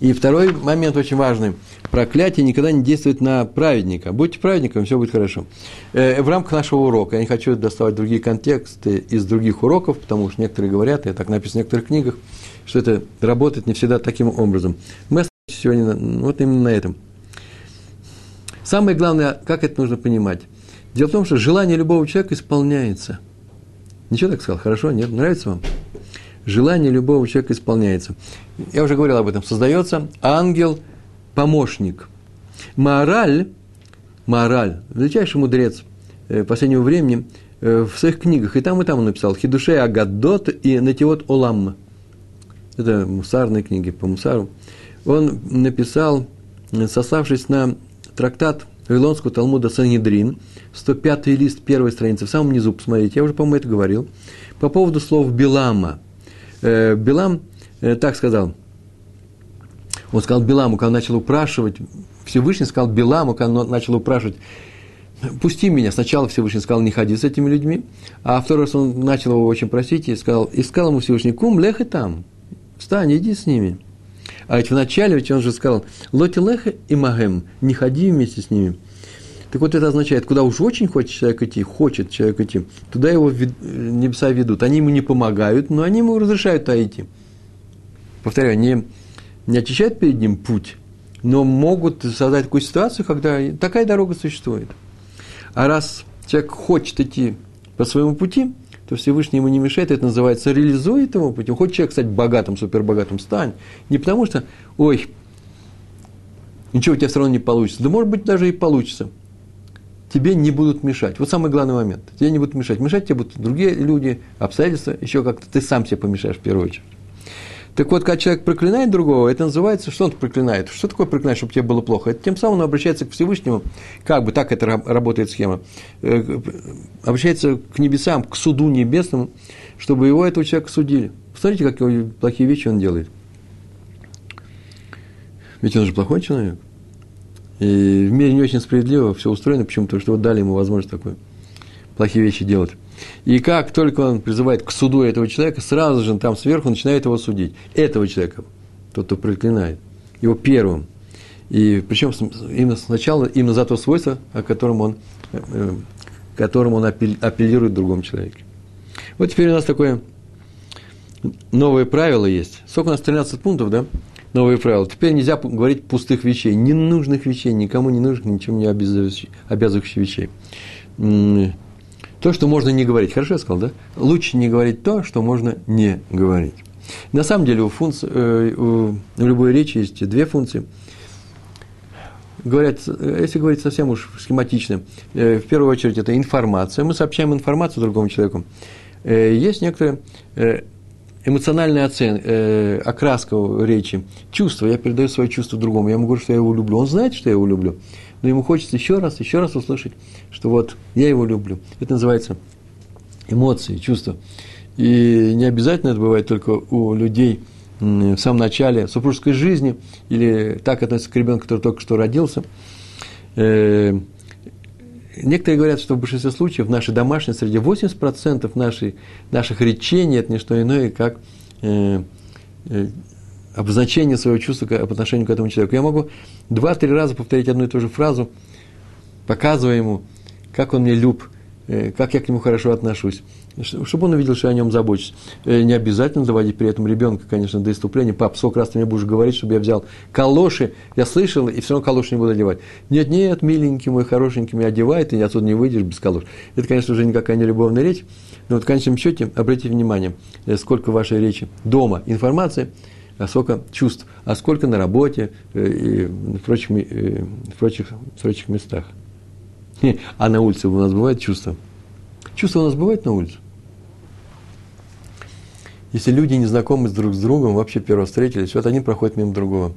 И второй момент очень важный. Проклятие никогда не действует на праведника. Будьте праведником, все будет хорошо. Э, в рамках нашего урока, я не хочу доставать другие контексты из других уроков, потому что некоторые говорят, и так написано в некоторых книгах, что это работает не всегда таким образом. Мы остановимся сегодня вот именно на этом. Самое главное, как это нужно понимать. Дело в том, что желание любого человека исполняется. Ничего так сказал? Хорошо? Нет? Нравится вам? Желание любого человека исполняется. Я уже говорил об этом. Создается ангел-помощник. Мораль, мораль, величайший мудрец э, последнего времени, э, в своих книгах, и там, и там он написал, Хидушей Агадот и Натиот Олам. Это мусарные книги по мусару. Он написал, сославшись на трактат Вавилонского Талмуда Санедрин, 105 лист первой страницы, в самом низу, посмотрите, я уже, по-моему, это говорил, по поводу слов Билама. Э, Билам э, так сказал, он сказал Биламу, когда начал упрашивать, Всевышний сказал Биламу, когда начал упрашивать, пусти меня. Сначала Всевышний сказал, не ходи с этими людьми, а второй раз он начал его очень просить и сказал, и сказал ему Всевышний, кум, лех и там, встань, иди с ними. А ведь вначале ведь он же сказал, лоти леха и магем, не ходи вместе с ними. Так вот это означает, куда уж очень хочет человек идти, хочет человек идти, туда его небеса ведут. Они ему не помогают, но они ему разрешают туда идти. Повторяю, не, не очищают перед ним путь, но могут создать такую ситуацию, когда такая дорога существует. А раз человек хочет идти по своему пути, то Всевышний ему не мешает, это называется реализует его путь. Хочет человек стать богатым, супербогатым, стань. Не потому что, ой, ничего у тебя все равно не получится. Да может быть даже и получится. Тебе не будут мешать. Вот самый главный момент. Тебе не будут мешать. Мешать тебе будут другие люди, обстоятельства, еще как-то ты сам себе помешаешь в первую очередь. Так вот, когда человек проклинает другого, это называется, что он проклинает? Что такое проклинать, чтобы тебе было плохо? Это тем самым он обращается к Всевышнему, как бы так это работает схема, э, обращается к небесам, к суду небесному, чтобы его, этого человека, судили. Посмотрите, какие плохие вещи он делает. Ведь он же плохой человек. И в мире не очень справедливо все устроено, почему? Потому что вот дали ему возможность такой плохие вещи делать. И как только он призывает к суду этого человека, сразу же там сверху начинает его судить. Этого человека, тот, кто проклинает, его первым. И причем именно сначала, именно за то свойство, о котором он, э, которому он апеллирует другому человеку. Вот теперь у нас такое новое правило есть. Сколько у нас 13 пунктов, да? Новые правила. Теперь нельзя говорить пустых вещей, ненужных вещей, никому не нужных, ничем не обязывающих вещей то, что можно не говорить. Хорошо я сказал, да? Лучше не говорить то, что можно не говорить. На самом деле у, функций, э, у любой речи есть две функции. Говорят, если говорить совсем уж схематично, э, в первую очередь это информация. Мы сообщаем информацию другому человеку. Э, есть некоторые эмоциональная оценка, окраска речи, чувство. Я передаю свое чувство другому. Я ему говорю, что я его люблю. Он знает, что я его люблю но ему хочется еще раз, еще раз услышать, что вот я его люблю. Это называется эмоции, чувства. И не обязательно это бывает только у людей в самом начале супружеской жизни, или так относится к ребенку, который только что родился. Э, некоторые говорят, что в большинстве случаев в нашей домашней среде 80% нашей, наших речений – это не что иное, как э, э, обозначение своего чувства по отношению к этому человеку. Я могу два-три раза повторить одну и ту же фразу, показывая ему, как он мне люб, э, как я к нему хорошо отношусь, чтобы он увидел, что я о нем забочусь. Э, не обязательно заводить при этом ребенка, конечно, до иступления. Пап, сколько раз ты мне будешь говорить, чтобы я взял калоши, я слышал, и все равно калоши не буду одевать. Нет, нет, миленький мой, хорошенький, меня одевает, и отсюда не выйдешь без калош. Это, конечно, уже никакая не любовная речь, но вот в конечном счете, обратите внимание, э, сколько в вашей речи дома информации – а сколько чувств, а сколько на работе э, и в прочих, э, в прочих, в прочих местах. А на улице у нас бывает чувство? Чувство у нас бывает на улице? Если люди не знакомы друг с другом, вообще первого встретились, вот один проходит мимо другого.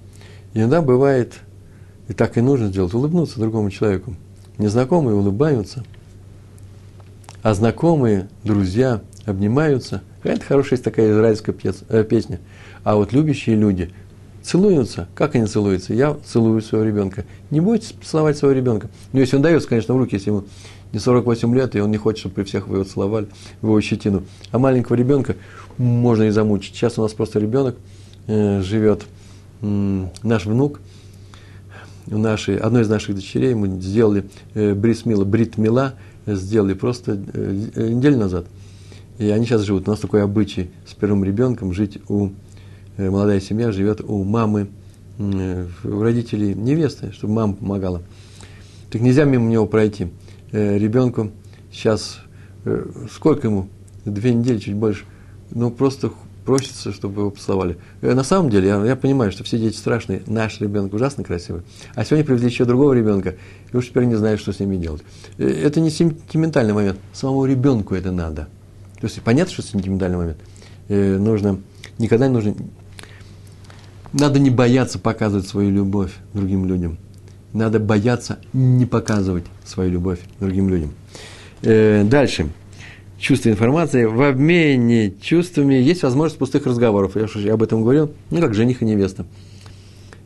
иногда бывает, и так и нужно сделать, улыбнуться другому человеку. Незнакомые улыбаются, а знакомые, друзья обнимаются. Это хорошая есть такая израильская э, песня – а вот любящие люди целуются. Как они целуются? Я целую своего ребенка. Не бойтесь целовать своего ребенка. Ну, если он дается, конечно, в руки, если ему не 48 лет, и он не хочет, чтобы при всех вы его целовали, в его щетину. А маленького ребенка можно и замучить. Сейчас у нас просто ребенок э, живет наш внук, нашей, одной из наших дочерей мы сделали э, брисмила, бритмила, сделали просто э, неделю назад. И они сейчас живут. У нас такой обычай с первым ребенком жить у, э, молодая семья живет у мамы, э, у родителей невесты, чтобы мама помогала. Так нельзя мимо него пройти. Э, ребенку сейчас, э, сколько ему? Две недели, чуть больше. Ну, просто просится, чтобы его поцеловали. Э, на самом деле, я, я понимаю, что все дети страшные, наш ребенок ужасно красивый. А сегодня привезли еще другого ребенка, и уж теперь не знаю, что с ними делать. Э, это не сентиментальный момент, самому ребенку это надо. То есть понятно, что сентиментальный момент. Э, нужно, никогда не нужно, надо не бояться показывать свою любовь другим людям. Надо бояться не показывать свою любовь другим людям. Э, дальше чувства информации, в обмене чувствами есть возможность пустых разговоров. Я уже об этом говорил, ну, как жених и невеста.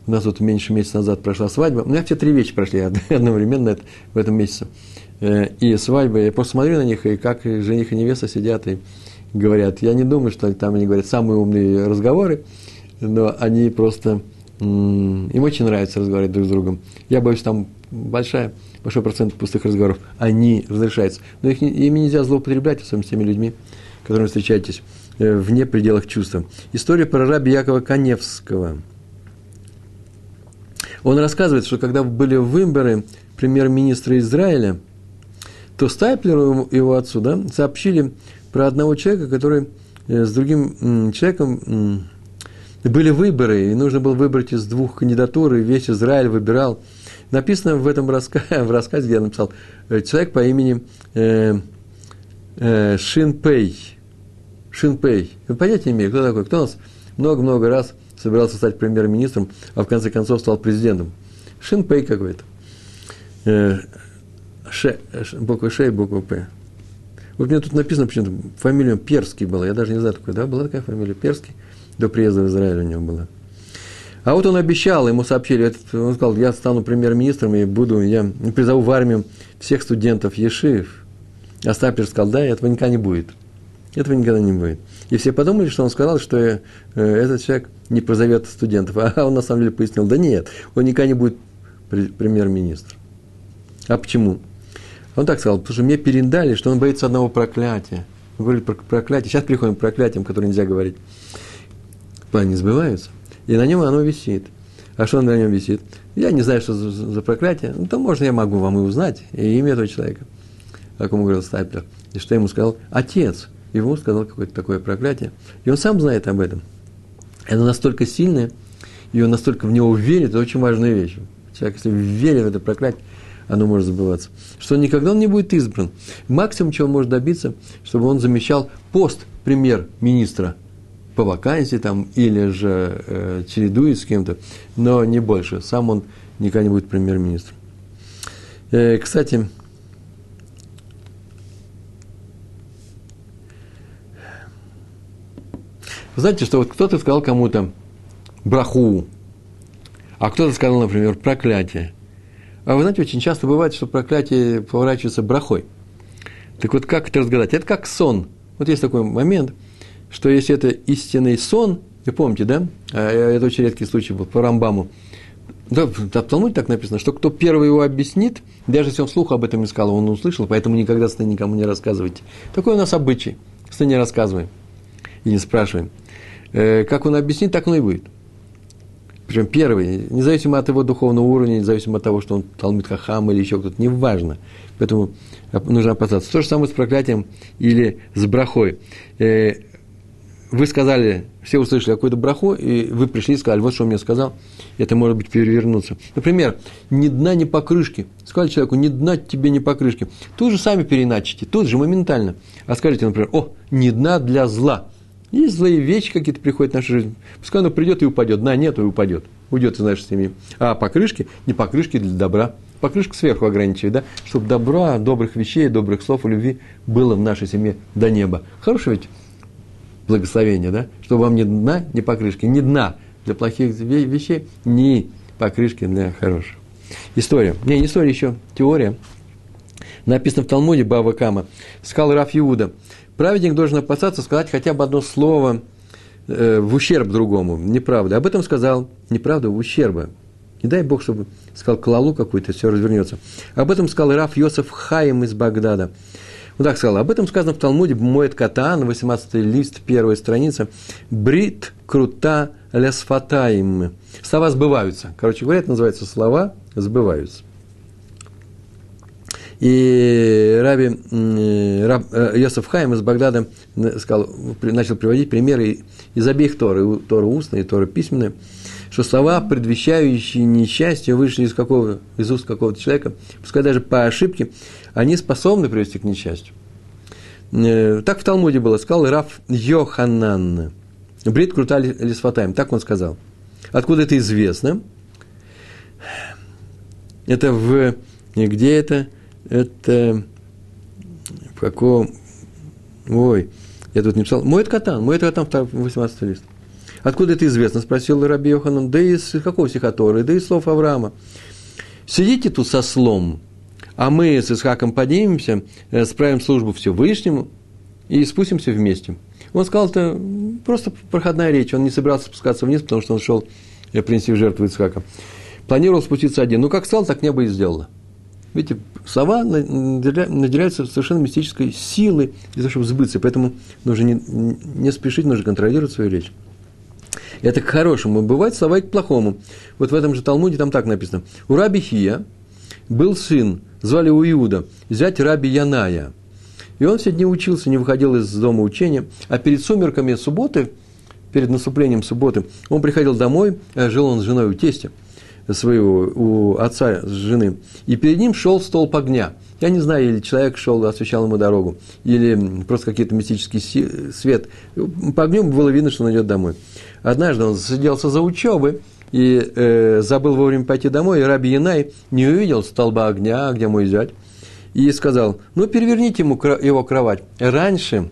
У нас вот меньше месяца назад прошла свадьба. У меня все три вещи прошли *laughs* одновременно в этом месяце. Э, и свадьба, я просто смотрю на них, и как жених и невеста сидят и говорят. Я не думаю, что там они говорят самые умные разговоры, но они просто, им очень нравится разговаривать друг с другом. Я боюсь, там большая большой процент пустых разговоров, они разрешаются. Но их, ими нельзя злоупотреблять, особенно с теми людьми, которыми встречаетесь э, вне пределах чувства. История про раби Якова Коневского. Он рассказывает, что когда были выборы премьер-министра Израиля, то Стайплеру и его отцу да, сообщили про одного человека, который э, с другим человеком были выборы, и нужно было выбрать из двух кандидатур, и весь Израиль выбирал – Написано в этом рассказе, *laughs* в рассказе, где я написал, э, человек по имени э, э, Шинпей. Шинпей. Вы понятия не имею, кто такой? Кто у нас много-много раз собирался стать премьер-министром, а в конце концов стал президентом. Шинпей какой-то. Э, ше, буква Ш и буква П. Вот мне тут написано почему-то, фамилия Перский была, я даже не знаю такой, да, была такая фамилия Перский, до приезда в Израиль у него была. А вот он обещал, ему сообщили, он сказал, я стану премьер-министром и буду, я призову в армию всех студентов Ешив. А Стапер сказал, да, этого никогда не будет. Этого никогда не будет. И все подумали, что он сказал, что э, этот человек не позовет студентов. *laughs* А он на самом деле пояснил, да нет, он никогда не будет премьер-министр. А почему? Он так сказал, потому что мне передали, что он боится одного проклятия. Он говорит про проклятие. Сейчас переходим к проклятиям, которые нельзя говорить. Планы не сбываются и на нем оно висит. А что на нем висит? Я не знаю, что за, за проклятие. Ну, то можно я могу вам и узнать и имя этого человека, о ком говорил Стайплер. И что ему сказал отец. Ему сказал какое-то такое проклятие. И он сам знает об этом. Это настолько сильное, и он настолько в него верит, это очень важная вещь. Человек, если верит в это проклятие, оно может забываться. Что никогда он не будет избран. Максимум, чего он может добиться, чтобы он замещал пост премьер-министра по вакансии там, или же э, чередует с кем-то, но не больше. Сам он никогда не будет премьер-министром. Э, кстати, вы знаете, что вот кто-то сказал кому-то браху, а кто-то сказал, например, проклятие. А вы знаете, очень часто бывает, что проклятие поворачивается брахой. Так вот, как это разгадать? Это как сон. Вот есть такой момент – что если это истинный сон, вы помните, да? А, э, это очень редкий случай был по Рамбаму. Да, в Талмуде так написано, что кто первый его объяснит, даже если он вслух об этом не сказал, он услышал, поэтому никогда сны никому не рассказывайте. Такой у нас обычай. Сны не рассказываем и не спрашиваем. Э, как он объяснит, так оно и будет. Причем первый, независимо от его духовного уровня, независимо от того, что он Талмит Хахам или еще кто-то, неважно. Поэтому нужно опасаться. То же самое с проклятием или с брахой. Вы сказали, все услышали какую-то браху, и вы пришли и сказали, вот что он мне сказал, это может быть перевернуться. Например, ни дна, ни покрышки. Сказали человеку, ни дна тебе, ни покрышки. Тут же сами переначите, тут же моментально. А скажите, например, о, ни дна для зла. Есть злые вещи какие-то приходят в нашу жизнь. Пускай оно придет и упадет. Дна нет и упадет. Уйдет из нашей семьи. А покрышки, не покрышки для добра. Покрышка сверху ограничивает, да? Чтобы добра, добрых вещей, добрых слов и любви было в нашей семье до неба. Хорошо ведь? Благословения, да? Чтобы вам ни дна, ни покрышки, ни дна для плохих вещей, ни покрышки для хороших. История. Не, не история еще, теория. Написано в Талмуде Баба Кама. Сказал Раф Иуда. Праведник должен опасаться сказать хотя бы одно слово э, в ущерб другому, неправда. Об этом сказал, неправда, в ущерба. Не дай Бог, чтобы сказал клалу какую-то, все развернется. Об этом сказал Раф Йосеф Хаим из Багдада. Он так сказал, об этом сказано в Талмуде, Моет Катан, 18 лист, первая страница. Брит крута лясфатаим. Слова сбываются. Короче говоря, это называется слова сбываются. И Раби Раб, э, Йосеф Хайм из Багдада сказал, начал приводить примеры из обеих Торы, Тора устная и Тора письменная, что слова, предвещающие несчастье, вышли из, какого, из уст какого-то человека, пускай даже по ошибке, они способны привести к несчастью. Э, так в Талмуде было, сказал Раф Йоханан. Брит крутали лисфатаем, так он сказал. Откуда это известно? Это в... Где это? Это в каком... Ой, я тут не писал. Мой это катан, мой это катан, 18 лист. Откуда это известно? Спросил Раби Йоханан. Да из какого стихоторы? Да из слов Авраама. Сидите тут со слом, а мы с Исхаком поднимемся, э, справим службу Всевышнему и спустимся вместе. Он сказал, это просто проходная речь. Он не собирался спускаться вниз, потому что он шел э, принести в жертву Исхака. Планировал спуститься один. Ну, как сказал, так небо и сделало. Видите, слова наделяются совершенно мистической силой для того, чтобы сбыться. Поэтому нужно не, не спешить, нужно контролировать свою речь. Это к хорошему. Бывает слова и к плохому. Вот в этом же Талмуде там так написано. У раби Хия был сын, звали его Иуда, зять раби Яная. И он все дни учился, не выходил из дома учения. А перед сумерками субботы, перед наступлением субботы, он приходил домой, э, жил он с женой у тестя – своего, у отца с жены, и перед ним шел столб огня. Я не знаю, или человек шел, освещал ему дорогу, или просто какие-то мистический свет. По огню было видно, что он идет домой. Однажды он сиделся за учебой, и э, забыл вовремя пойти домой, и Раби Янай не увидел столба огня, где мой зять, и сказал, ну, переверните ему его кровать. Раньше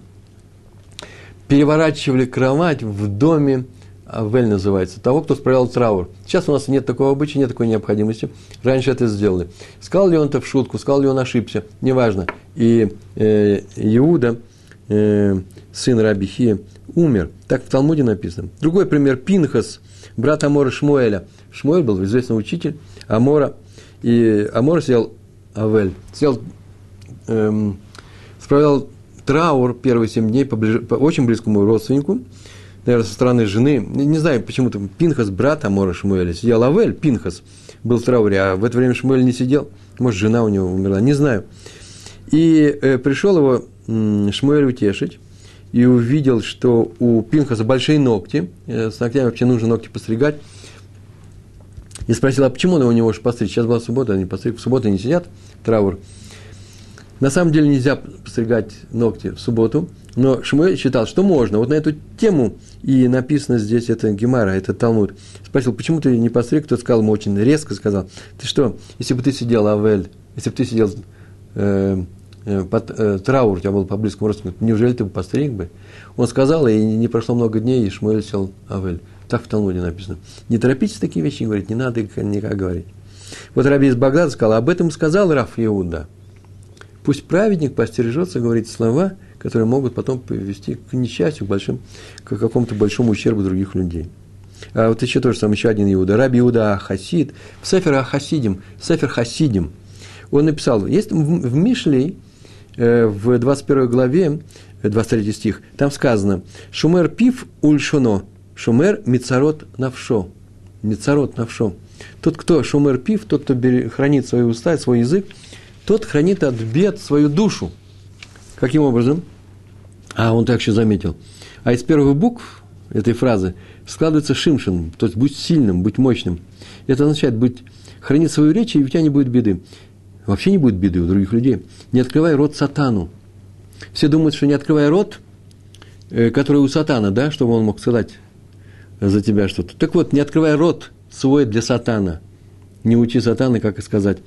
переворачивали кровать в доме Авель называется, того, кто справлял траур. Сейчас у нас нет такого обычая, нет такой необходимости. Раньше это сделали. Сказал ли он это в шутку, сказал ли он ошибся, неважно. И э, Иуда, э, сын Рабихи, умер. Так в Талмуде написано. Другой пример. Пинхас, брат Амора Шмуэля. Шмуэль был известный учитель Амора. И Амор сделал Авель. Сделал, эм, справлял траур первые семь дней по, ближ, по очень близкому родственнику – наверное, со стороны жены, не знаю, почему-то Пинхас, брат Амора Шмуэля, сидел Авель, Пинхас, был в трауре, а в это время Шмуэль не сидел, может, жена у него умерла, не знаю. И э, пришел его э, Шмуэль утешить, и увидел, что у Пинхаса большие ногти, э, с ногтями вообще нужно ногти постригать, и спросил, а почему у него же постричь? Сейчас была суббота, они постриг, в субботу не сидят, траур. На самом деле нельзя постригать ногти в субботу, но Шмуэль считал, что можно. Вот на эту тему и написано здесь, это Гемара, это Талмуд. Спросил, почему ты не постриг? Тот сказал ему очень резко, сказал, ты что, если бы ты сидел, Авель, если бы ты сидел э, под э, траур, у тебя был по близкому родственнику, неужели ты бы постриг бы? Он сказал, и не прошло много дней, и Шмуэль сел Авель. Так в Талмуде написано. Не торопитесь такие вещи говорить, не надо их никак говорить. Вот Раби из Багдада сказал, об этом сказал Раф Иуда. Пусть праведник постережется говорить слова – которые могут потом привести к несчастью, к, большим, к какому-то большому ущербу других людей. А вот еще тоже, там еще один Иуда, Раби Иуда Хасид, в Сефер Ахасидим, Сефер Хасидим, он написал, есть в Мишлей, э, в 21 главе, 23 стих, там сказано, Шумер пив ульшоно, Шумер мицарот навшо, мицарот навшо. Тот, кто шумер пив, тот, кто хранит свои уста, свой язык, тот хранит от бед свою душу. Каким образом? А, он так еще заметил. А из первых букв этой фразы складывается шимшин, то есть будь сильным, будь мощным. Это означает быть, хранить свою речь, и у тебя не будет беды. Вообще не будет беды у других людей. Не открывай рот сатану. Все думают, что не открывай рот, э, который у сатана, да, чтобы он мог сказать за тебя что-то. Так вот, не открывай рот свой для сатана. Не учи сатана, как сказать.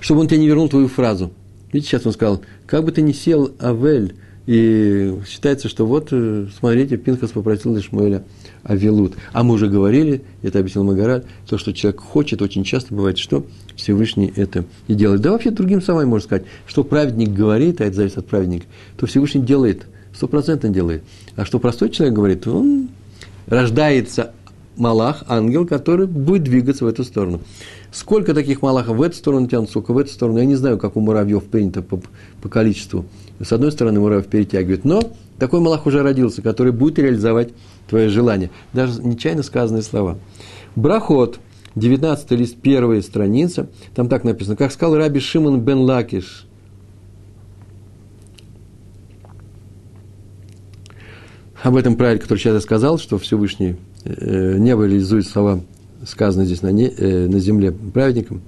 Чтобы он тебе не вернул твою фразу. Видите, сейчас он сказал, как бы ты ни сел, Авель, и считается, что вот, э, смотрите, Пинхас попросил Ишмаэля Авилут. А мы уже говорили, это объяснил Магараль, то, что человек хочет, очень часто бывает, что Всевышний это и делает. Да вообще другим словами можно сказать, что праведник говорит, а это зависит от праведника, то Всевышний делает стопроцентно делает. А что простой человек говорит, он рождается Малах, ангел, который будет двигаться в эту сторону. Сколько таких Малахов в эту сторону тянут, сколько в эту сторону, я не знаю, как у муравьев принято по, по количеству. С одной стороны, муравьев перетягивает, но такой Малах уже родился, который будет реализовать твое желание. Даже нечаянно сказанные слова. Брахот, 19 лист, первая страница, там так написано, как сказал Раби Шимон бен Лакиш, об этом правиле, который сейчас я сказал, что Всевышний э, небо реализует слова, сказанные здесь на, не, э, на земле праведникам.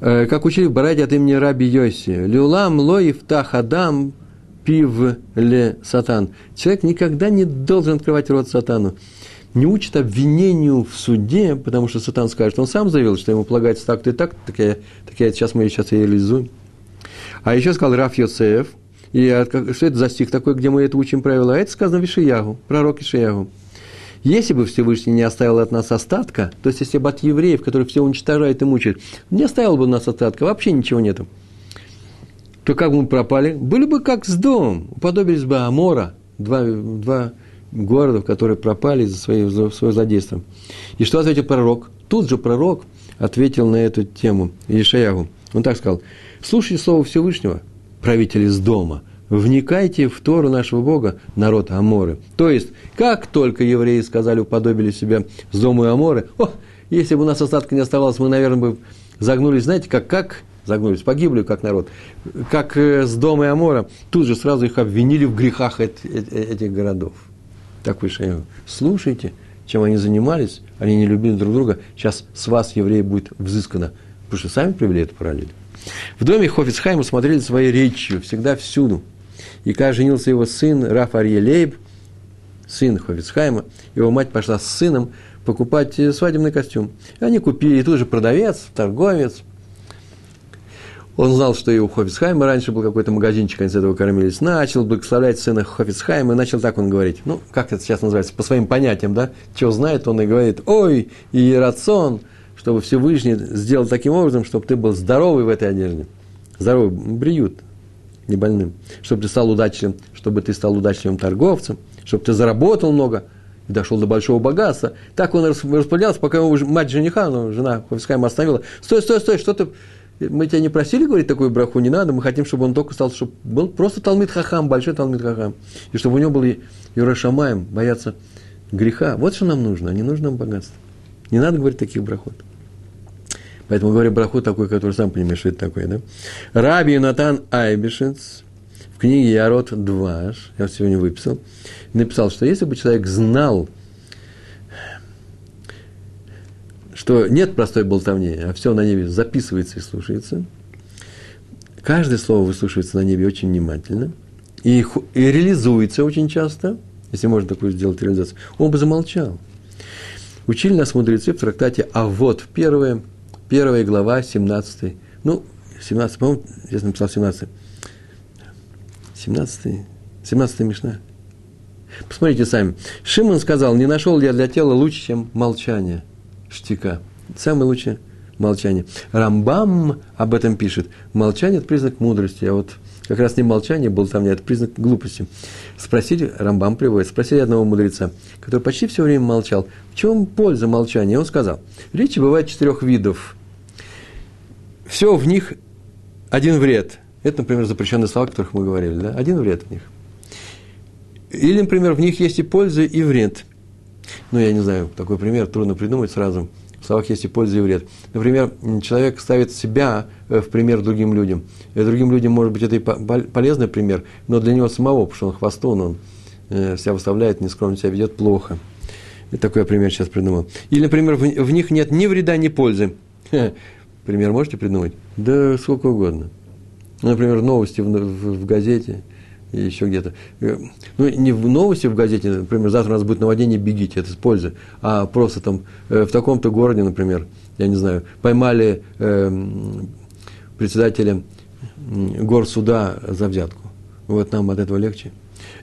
Э, как учили в Бараде от имени Раби Йоси, «Люлам лоев тахадам пив ле сатан». Человек никогда не должен открывать рот сатану. Не учит обвинению в суде, потому что сатан скажет, он сам заявил, что ему полагается так-то и так, так я, так я сейчас мы сейчас реализуем. А еще сказал Раф Йосеф – и что это за стих такой, где мы это учим правило? А это сказано в Ишиягу, пророк Ишиягу. Если бы Всевышний не оставил от нас остатка, то есть если бы от евреев, которые все уничтожают и мучают, не оставил бы у нас остатка, вообще ничего нету, то как бы мы пропали? Были бы как с домом, уподобились бы Амора, два, два городов, которые пропали за, свои, за свое злодейство. И что ответил пророк? Тут же пророк ответил на эту тему Ишаягу. Он так сказал, слушайте слово Всевышнего – правитель из дома, вникайте в Тору нашего Бога, народ Аморы. То есть, как только евреи сказали, уподобили себя с дому Аморы, о, если бы у нас остатка не оставалось, мы, наверное, бы загнулись, знаете, как, как загнулись, погибли как народ, как э, с дома Амора, тут же сразу их обвинили в грехах этих городов. Так выше, слушайте, чем они занимались, они не любили друг друга, сейчас с вас, евреи, будет взыскано, потому что сами привели эту параллель. В доме Хофицхайма смотрели своей речью, всегда всюду. И когда женился его сын Раф Арье сын Хофицхайма, его мать пошла с сыном покупать э, свадебный костюм. И они купили, и тут же продавец, торговец. Он знал, что и у Хофицхайма раньше был какой-то магазинчик, они с этого кормились. Начал благословлять сына Хофицхайма, и начал так он говорить. Ну, как это сейчас называется, по своим понятиям, да? Чего знает, он и говорит, ой, и рацион – чтобы Всевышний сделал таким образом, чтобы ты был здоровый в этой одежде. Здоровый, бриют, не больным. Чтобы ты стал удачливым, чтобы ты стал удачливым торговцем, чтобы ты заработал много и дошел до большого богатства. Так он распределялся, пока его мать жениха, ну, жена Хофискайма остановила. Стой, стой, стой, что ты... Мы тебя не просили говорить такую браху, не надо, мы хотим, чтобы он только стал, чтобы был просто Талмит Хахам, большой Талмит Хахам. И чтобы у него был Юра Шамаем, бояться греха. Вот что нам нужно, а не нужно нам богатство. Не надо говорить таких брахот. Поэтому говорю браху такой, который сам понимаешь, что это такое, да? Раби Натан Айбишец в книге Ярот Дваш, я сегодня выписал, написал, что если бы человек знал, что нет простой болтовни, а все на небе записывается и слушается, каждое слово выслушивается на небе очень внимательно и, и реализуется очень часто, если можно такую сделать реализацию, он бы замолчал. Учили нас мудрецы в трактате «А вот первое, первая глава, 17. Ну, 17, по-моему, я написал 17. 17, 17 Мишна. Посмотрите сами. Шимон сказал, не нашел я для тела лучше, чем молчание штика. Самое лучшее молчание. Рамбам об этом пишет. Молчание – это признак мудрости, а вот как раз не молчание был там, это признак глупости. Спросили, Рамбам приводит, спросили одного мудреца, который почти все время молчал, в чем польза молчания? Он сказал, речи бывает четырех видов все в них один вред. Это, например, запрещенные слова, о которых мы говорили, да? Один вред в них. Или, например, в них есть и польза, и вред. Ну, я не знаю, такой пример трудно придумать сразу. В словах есть и польза, и вред. Например, человек ставит себя э, в пример другим людям. И другим людям, может быть, это и полезный пример, но для него самого, потому что он хвостун, он э, себя выставляет, нескромно себя ведет плохо. И такой пример сейчас придумал. Или, например, в них нет ни вреда, ни пользы. Пример можете придумать? Да сколько угодно. Например, новости в, в, в газете и еще где-то. Э, ну, не в новости в газете, например, завтра у нас будет наводнение, бегите, это с пользы. А просто там э, в таком-то городе, например, я не знаю, поймали э, председателя горсуда за взятку. Вот нам от этого легче.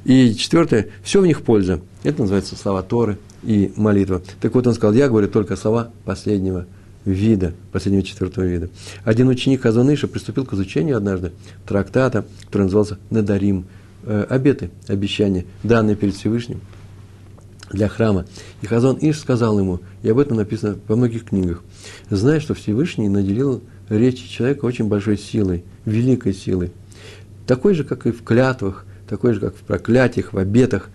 И четвертое, все в них польза. Это называется слова Торы и молитва. Так вот он сказал, я говорю только слова последнего вида, последнего четвертого вида. Один ученик Хазаныша приступил к изучению однажды трактата, который назывался «Надарим», э, обеты, обещания, данные перед Всевышним для храма. И Хазон Иш сказал ему, и об этом написано во многих книгах, зная, что Всевышний наделил речи человека очень большой силой, великой силой, такой же, как и в клятвах, такой же, как в проклятиях, в обетах.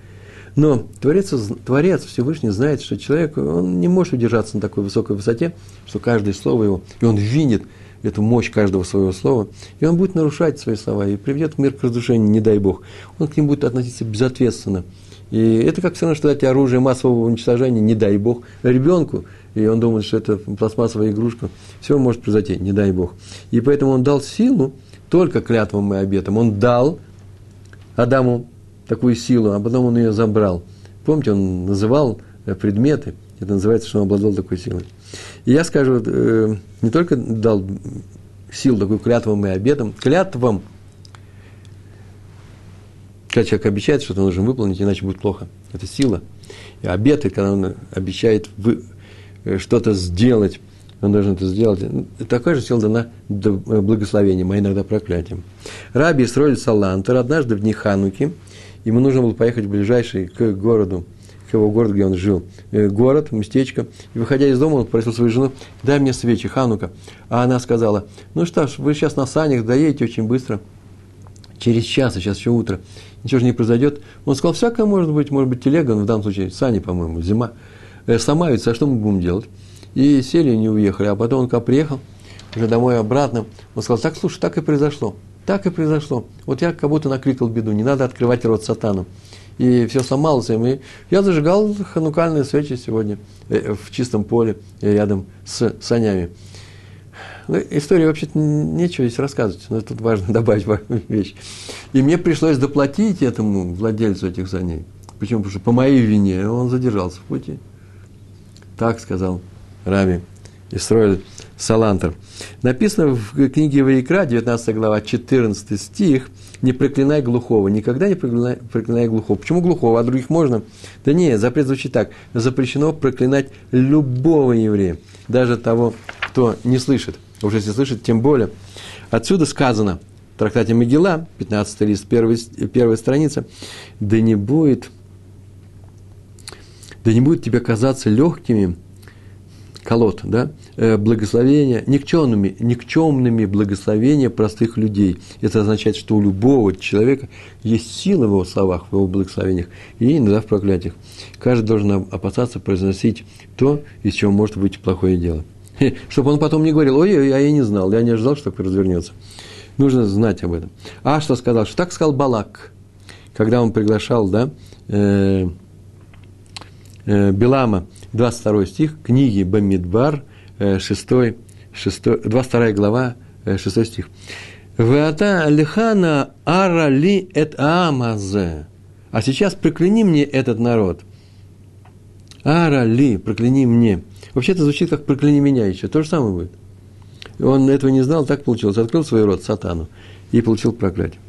Но Творец, Творец Всевышний знает, что человек, он не может удержаться на такой высокой высоте, что каждое слово его, и он видит эту мощь каждого своего слова, и он будет нарушать свои слова, и приведет мир к разрушению, не дай Бог. Он к ним будет относиться безответственно. И это как все равно, что дать оружие массового уничтожения, не дай Бог, ребенку, и он думает, что это пластмассовая игрушка, все может произойти, не дай Бог. И поэтому он дал силу только клятвам и обетам. Он дал Адаму такую силу, а потом он ее забрал. Помните, он называл э, предметы, это называется, что он обладал такой силой. И я скажу, э, не только дал силу такую клятвам и обетам, клятвам, когда человек обещает, что-то нужно выполнить, иначе будет плохо. Это сила. И обеты, когда он обещает вы, э, что-то сделать, он должен это сделать. Такая же сила дана благословением, а иногда проклятием. Раби Исроиль Салантер однажды в дни Хануки, ему нужно было поехать в ближайший к городу, к его городу, где он жил, э, город, местечко. И выходя из дома, он попросил свою жену, дай мне свечи, Ханука. А она сказала, ну что ж, вы сейчас на санях доедете очень быстро, через час, а сейчас еще утро, ничего же не произойдет. Он сказал, всякое может быть, может быть телега, но в данном случае сани, по-моему, зима, э, сломаются, а что мы будем делать? И сели и не уехали. А потом он, когда приехал, уже домой обратно, он сказал, так, слушай, так и произошло. Так и произошло. Вот я как будто накликал беду, не надо открывать рот сатану. И все сломалось им. И я зажигал ханукальные свечи сегодня э, в чистом поле рядом с санями. Ну, истории вообще-то нечего здесь рассказывать, но тут важно *laughs* добавить вещь. И мне пришлось доплатить этому владельцу этих саней. Почему? Потому что по моей вине он задержался в пути. Так сказал Раби Исроиль Салантер. Написано в книге Ваикра, 19 глава, 14 стих, «Не проклинай глухого». Никогда не проклинай, проклинай глухого. Почему глухого, а других можно? Да нет, запрет звучит так. Запрещено проклинать любого еврея, даже того, кто не слышит. Уж если слышит, тем более. Отсюда сказано в трактате Мегила, 15 лист, первая, первая страница, «Да не будет, да не будет тебе казаться легкими колод, да, э, благословения, никчемными, никчемными благословения простых людей. Это означает, что у любого человека есть сила в его словах, в его благословениях, и иногда в проклятиях. Каждый должен опасаться произносить то, из чего может быть плохое дело. Чтобы он потом не говорил, ой, я не знал, я не ожидал, что так развернется. Нужно знать об этом. А что сказал? Что так сказал Балак, когда он приглашал, да, э, э, Белама 22 стих книги Бамидбар, 6, 6, 22 глава, 6 э, стих. Веата алихана арали эт амазе. А сейчас прокляни мне этот народ. Арали, прокляни мне. Вообще это звучит как прокляни меня еще. То же самое будет. Он этого не знал, так получилось. Открыл свой рот сатану и получил проклятие.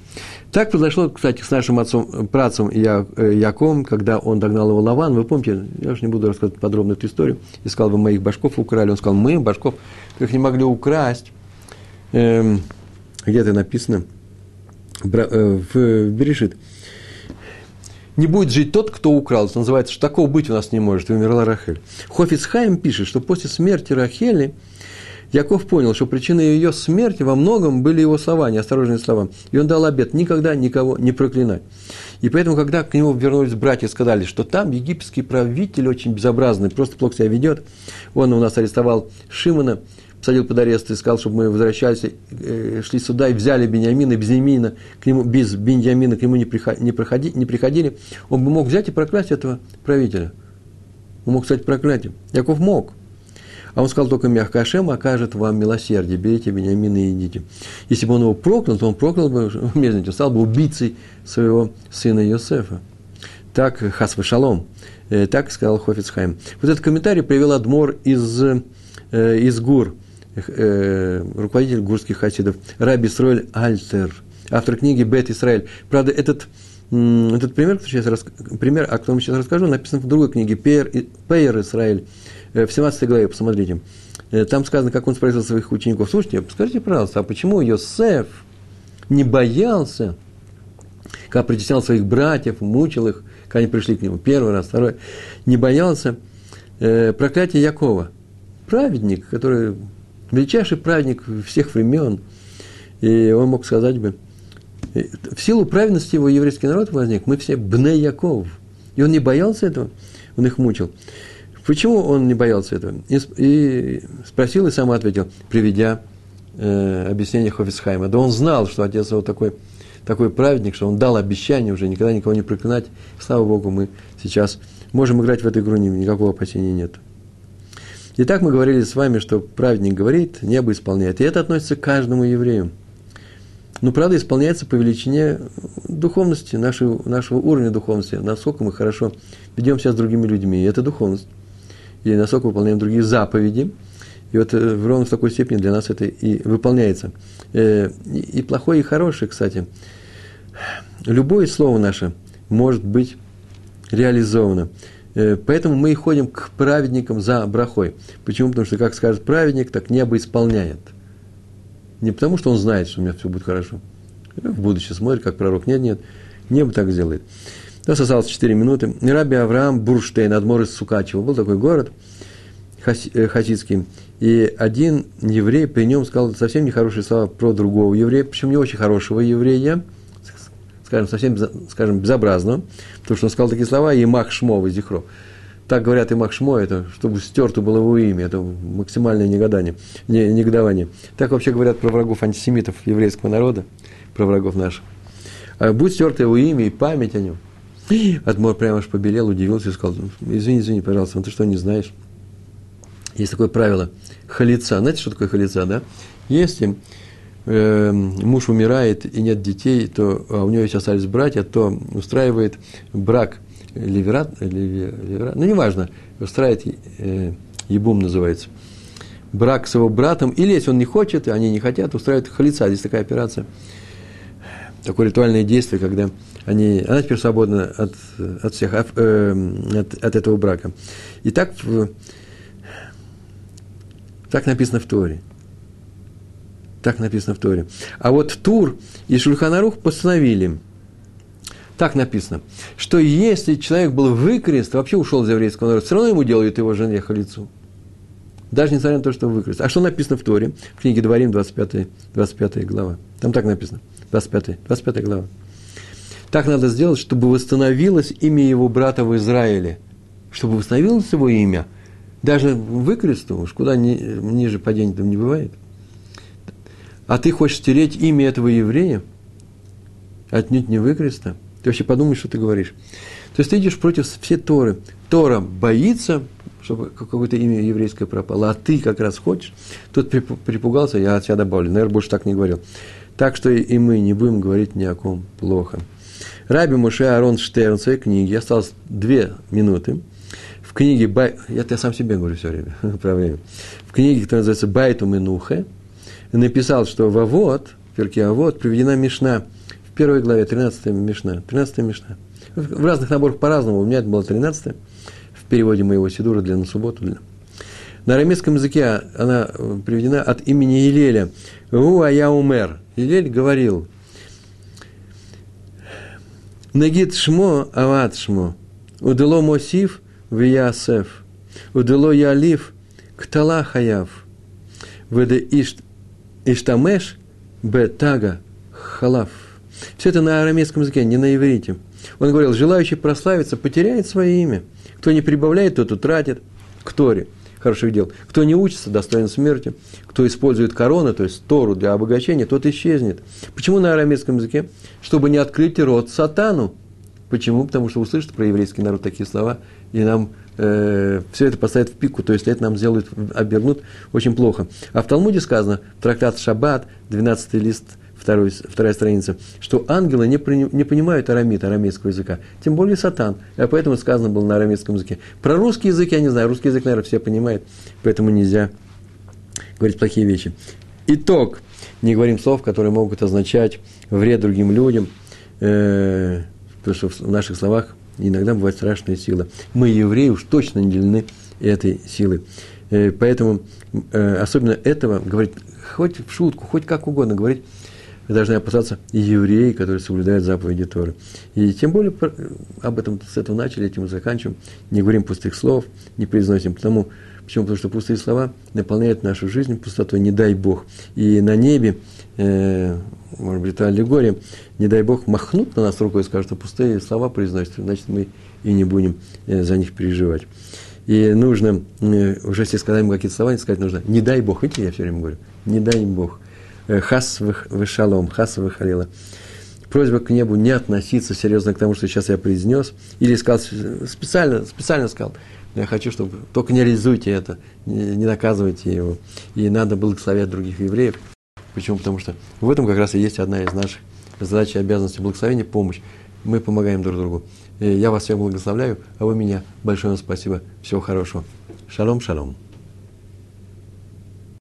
Так произошло, кстати, с нашим отцом, працем Я, э, Яковом, когда он догнал его Лаван. Вы помните, я уж не буду рассказывать подробно эту историю. Искал, вы моих башков украли. Он сказал, мы, башков, как не могли украсть. Эм, где это написано? Э, в Берешит. Не будет жить тот, кто украл. Это называется, что такого быть у нас не может. И умерла Рахель. Хофицхайм пишет, что после смерти Рахели – Яков понял, что причиной ее смерти во многом были его слова, неосторожные слова. И он дал обет никогда никого не проклинать. И поэтому, когда к нему вернулись братья и сказали, что там египетский правитель очень безобразный, просто плохо себя ведет, он у нас арестовал Шимона, посадил под арест и сказал, чтобы мы возвращались, э, шли сюда и взяли Беньямина, без Беньямина к нему, без Беньямина к нему не, приходи, не, приходили, он бы мог взять и проклясть этого правителя. Он мог стать проклятием. Яков мог. А он сказал только мягко, Ашем окажет вам милосердие, берите Бениамина и идите. Если бы он его проклял, то он проклял бы, *laughs* тем, стал бы убийцей своего сына Йосефа. Так Хасва Шалом, э, так сказал Хофицхайм. Вот этот комментарий привел Адмор из, э, из Гур, э, руководитель гурских хасидов, Раби Исроэль Альтер, автор книги Бет Исраэль. Правда, этот этот пример, который сейчас, пример, о котором я сейчас расскажу, написан в другой книге Пейер. Э, в 17 главе, посмотрите. Э, там сказано, как он спросил своих учеников. Слушайте, скажите, пожалуйста, а почему Йосеф не боялся, когда притеснял своих братьев, мучил их, когда они пришли к нему первый раз, второй, не боялся э, проклятия Якова. Праведник, который величайший праведник всех времен. И он мог сказать бы, э, в силу праведности его еврейский народ возник, мы все бне Яков. И он не боялся этого, он их мучил. Почему он не боялся этого? И, и спросил и сам ответил, приведя э, объяснение Хофисхайма. Да он знал, что отец его такой, такой праведник, что он дал обещание уже никогда никого не проклинать. Слава Богу, мы сейчас можем играть в эту игру, никакого опасения нет. Итак, мы говорили с вами, что праведник говорит, небо исполняет. И это относится к каждому еврею. Но правда исполняется по величине духовности, нашего, нашего уровня духовности, насколько мы хорошо ведем себя с другими людьми. И это духовность. И насколько выполняем другие заповеди. И вот э, в ровно в такой степени для нас это и выполняется. Э, и плохое, и хорошее, кстати. Любое слово наше может быть реализовано. Э, поэтому мы и ходим к праведникам за брахой. Почему? Потому что, как скажет праведник, так небо исполняет. Не потому, что он знает, что у меня все будет хорошо. В будущее смотрит, как пророк. Нет, нет. Небо так сделает. Нас осталось 4 минуты. Раби Авраам Бурштейн, Адмор из Сукачева. Был такой город э, хасидский. И один еврей при нем сказал совсем нехорошие слова про другого еврея, причем не очень хорошего еврея, скажем, совсем, скажем, безобразно, потому что он сказал такие слова, и Мах Шмо, Зихро. Так говорят и Махшмо, это чтобы стерто было его имя, это максимальное негодание, не, негодование. Так вообще говорят про врагов антисемитов еврейского народа, про врагов наших. А будь стерто его имя и память о нем. *gasps* Адмор прямо аж побелел, удивился и сказал, извини, извини, пожалуйста, но ты что, не знаешь? Есть такое правило халица. Знаете, что такое халица, да? Если э, муж умирает и нет детей, то а у него еще остались братья, то устраивает брак ливерат, ливерат ну, неважно, устраивает э, ебум называется, брак с его братом, или если он не хочет, они не хотят, устраивает халица. Здесь такая операция, такое ритуальное действие, когда они, она теперь свободна от, от всех, э, от, от этого брака. И так, так написано в Торе. Так написано в Торе. А вот Тур и Шульханарух постановили, так написано, что если человек был выкрест, вообще ушел из еврейского народа, все равно ему делают его жене халицу. Даже несмотря на то, что выкрест. А что написано в Торе? В книге Дворим, 25, 25 глава. Там так написано. 25, 25 глава. Так надо сделать, чтобы восстановилось имя его брата в Израиле. Чтобы восстановилось его имя. Даже выкресту, уж куда ни, ниже падения там не бывает. А ты хочешь стереть имя этого еврея? Отнюдь не выкреста. Ты вообще подумаешь, что ты говоришь. То есть ты идешь против всей Торы. Тора боится, чтобы какое-то имя еврейское пропало, а ты как раз хочешь. Тут припугался, я от себя добавлю. Наверное, больше так не говорил. Так что и мы не будем говорить ни о ком плохо. Раби Муше Арон Штерн в своей книге, осталось две минуты, в книге, Бай, я, я сам себе говорю все время *laughs* про время, в книге, которая называется Байту Минухе, написал, что в Авод, в Перке Авод, приведена Мишна, в первой главе, 13 Мишна, 13 Мишна. В разных наборах по-разному, у меня это было 13 в переводе моего Сидура для на субботу. Для... На арамейском языке она приведена от имени Елеля. Гу я умер. Елель говорил – Нагид шмо, ават шмо. Удело мосив в ясеф. Удело ялив ктала хаяв. Веде ишт, иштамеш бетага халав. Все это на арамейском языке, не на иврите. Он говорил, желающий прославиться потеряет свое имя. Кто не прибавляет, тот утратит. К Торе хороших дел. Кто не учится, достоин смерти. Кто использует корону, то есть Тору для обогащения, тот исчезнет. Почему на арамейском языке? Чтобы не открыть рот сатану. Почему? Потому что услышат про еврейский народ такие слова, и нам э, все это поставят в пику, то есть это нам сделают, обернут очень плохо. А в Талмуде сказано, трактат Шаббат, 12 лист, второй, вторая страница, что ангелы не, при, не понимают арамит, арамейского языка, тем более сатан, а поэтому сказано было на арамейском языке. Про русский язык я не знаю, русский язык, наверное, все понимают, поэтому нельзя говорить плохие вещи. Итог. Не говорим слов, которые могут означать вред другим людям, э, потому что в наших словах иногда бывает страшная сила. Мы, евреи, уж точно не делены этой силой. Э, поэтому э, особенно этого говорить, хоть в шутку, хоть как угодно говорить, должны опасаться и евреи, которые соблюдают заповеди Торы. И тем более об этом с этого начали, этим мы заканчиваем. Не говорим пустых слов, не произносим. Потому, почему? Потому что пустые слова наполняют нашу жизнь пустотой, не дай Бог. И на небе, э, может быть, это аллегория, не дай Бог махнут на нас рукой и скажут, что пустые слова произносят, значит, мы и не будем э, за них переживать. И нужно, э, уже если сказать какие-то слова, сказать нужно, не дай Бог, видите, я все время говорю, не дай Бог, хас вышалом, хас выхалила. Просьба к небу не относиться серьезно к тому, что сейчас я произнес, или сказал, специально, специально сказал, я хочу, чтобы только не реализуйте это, не, наказывайте его. И надо благословять других евреев. Почему? Потому что в этом как раз и есть одна из наших задач и обязанностей благословения, помощь. Мы помогаем друг другу. Я вас всех благословляю, а вы меня. Большое вам спасибо. Всего хорошего. Шалом, шалом.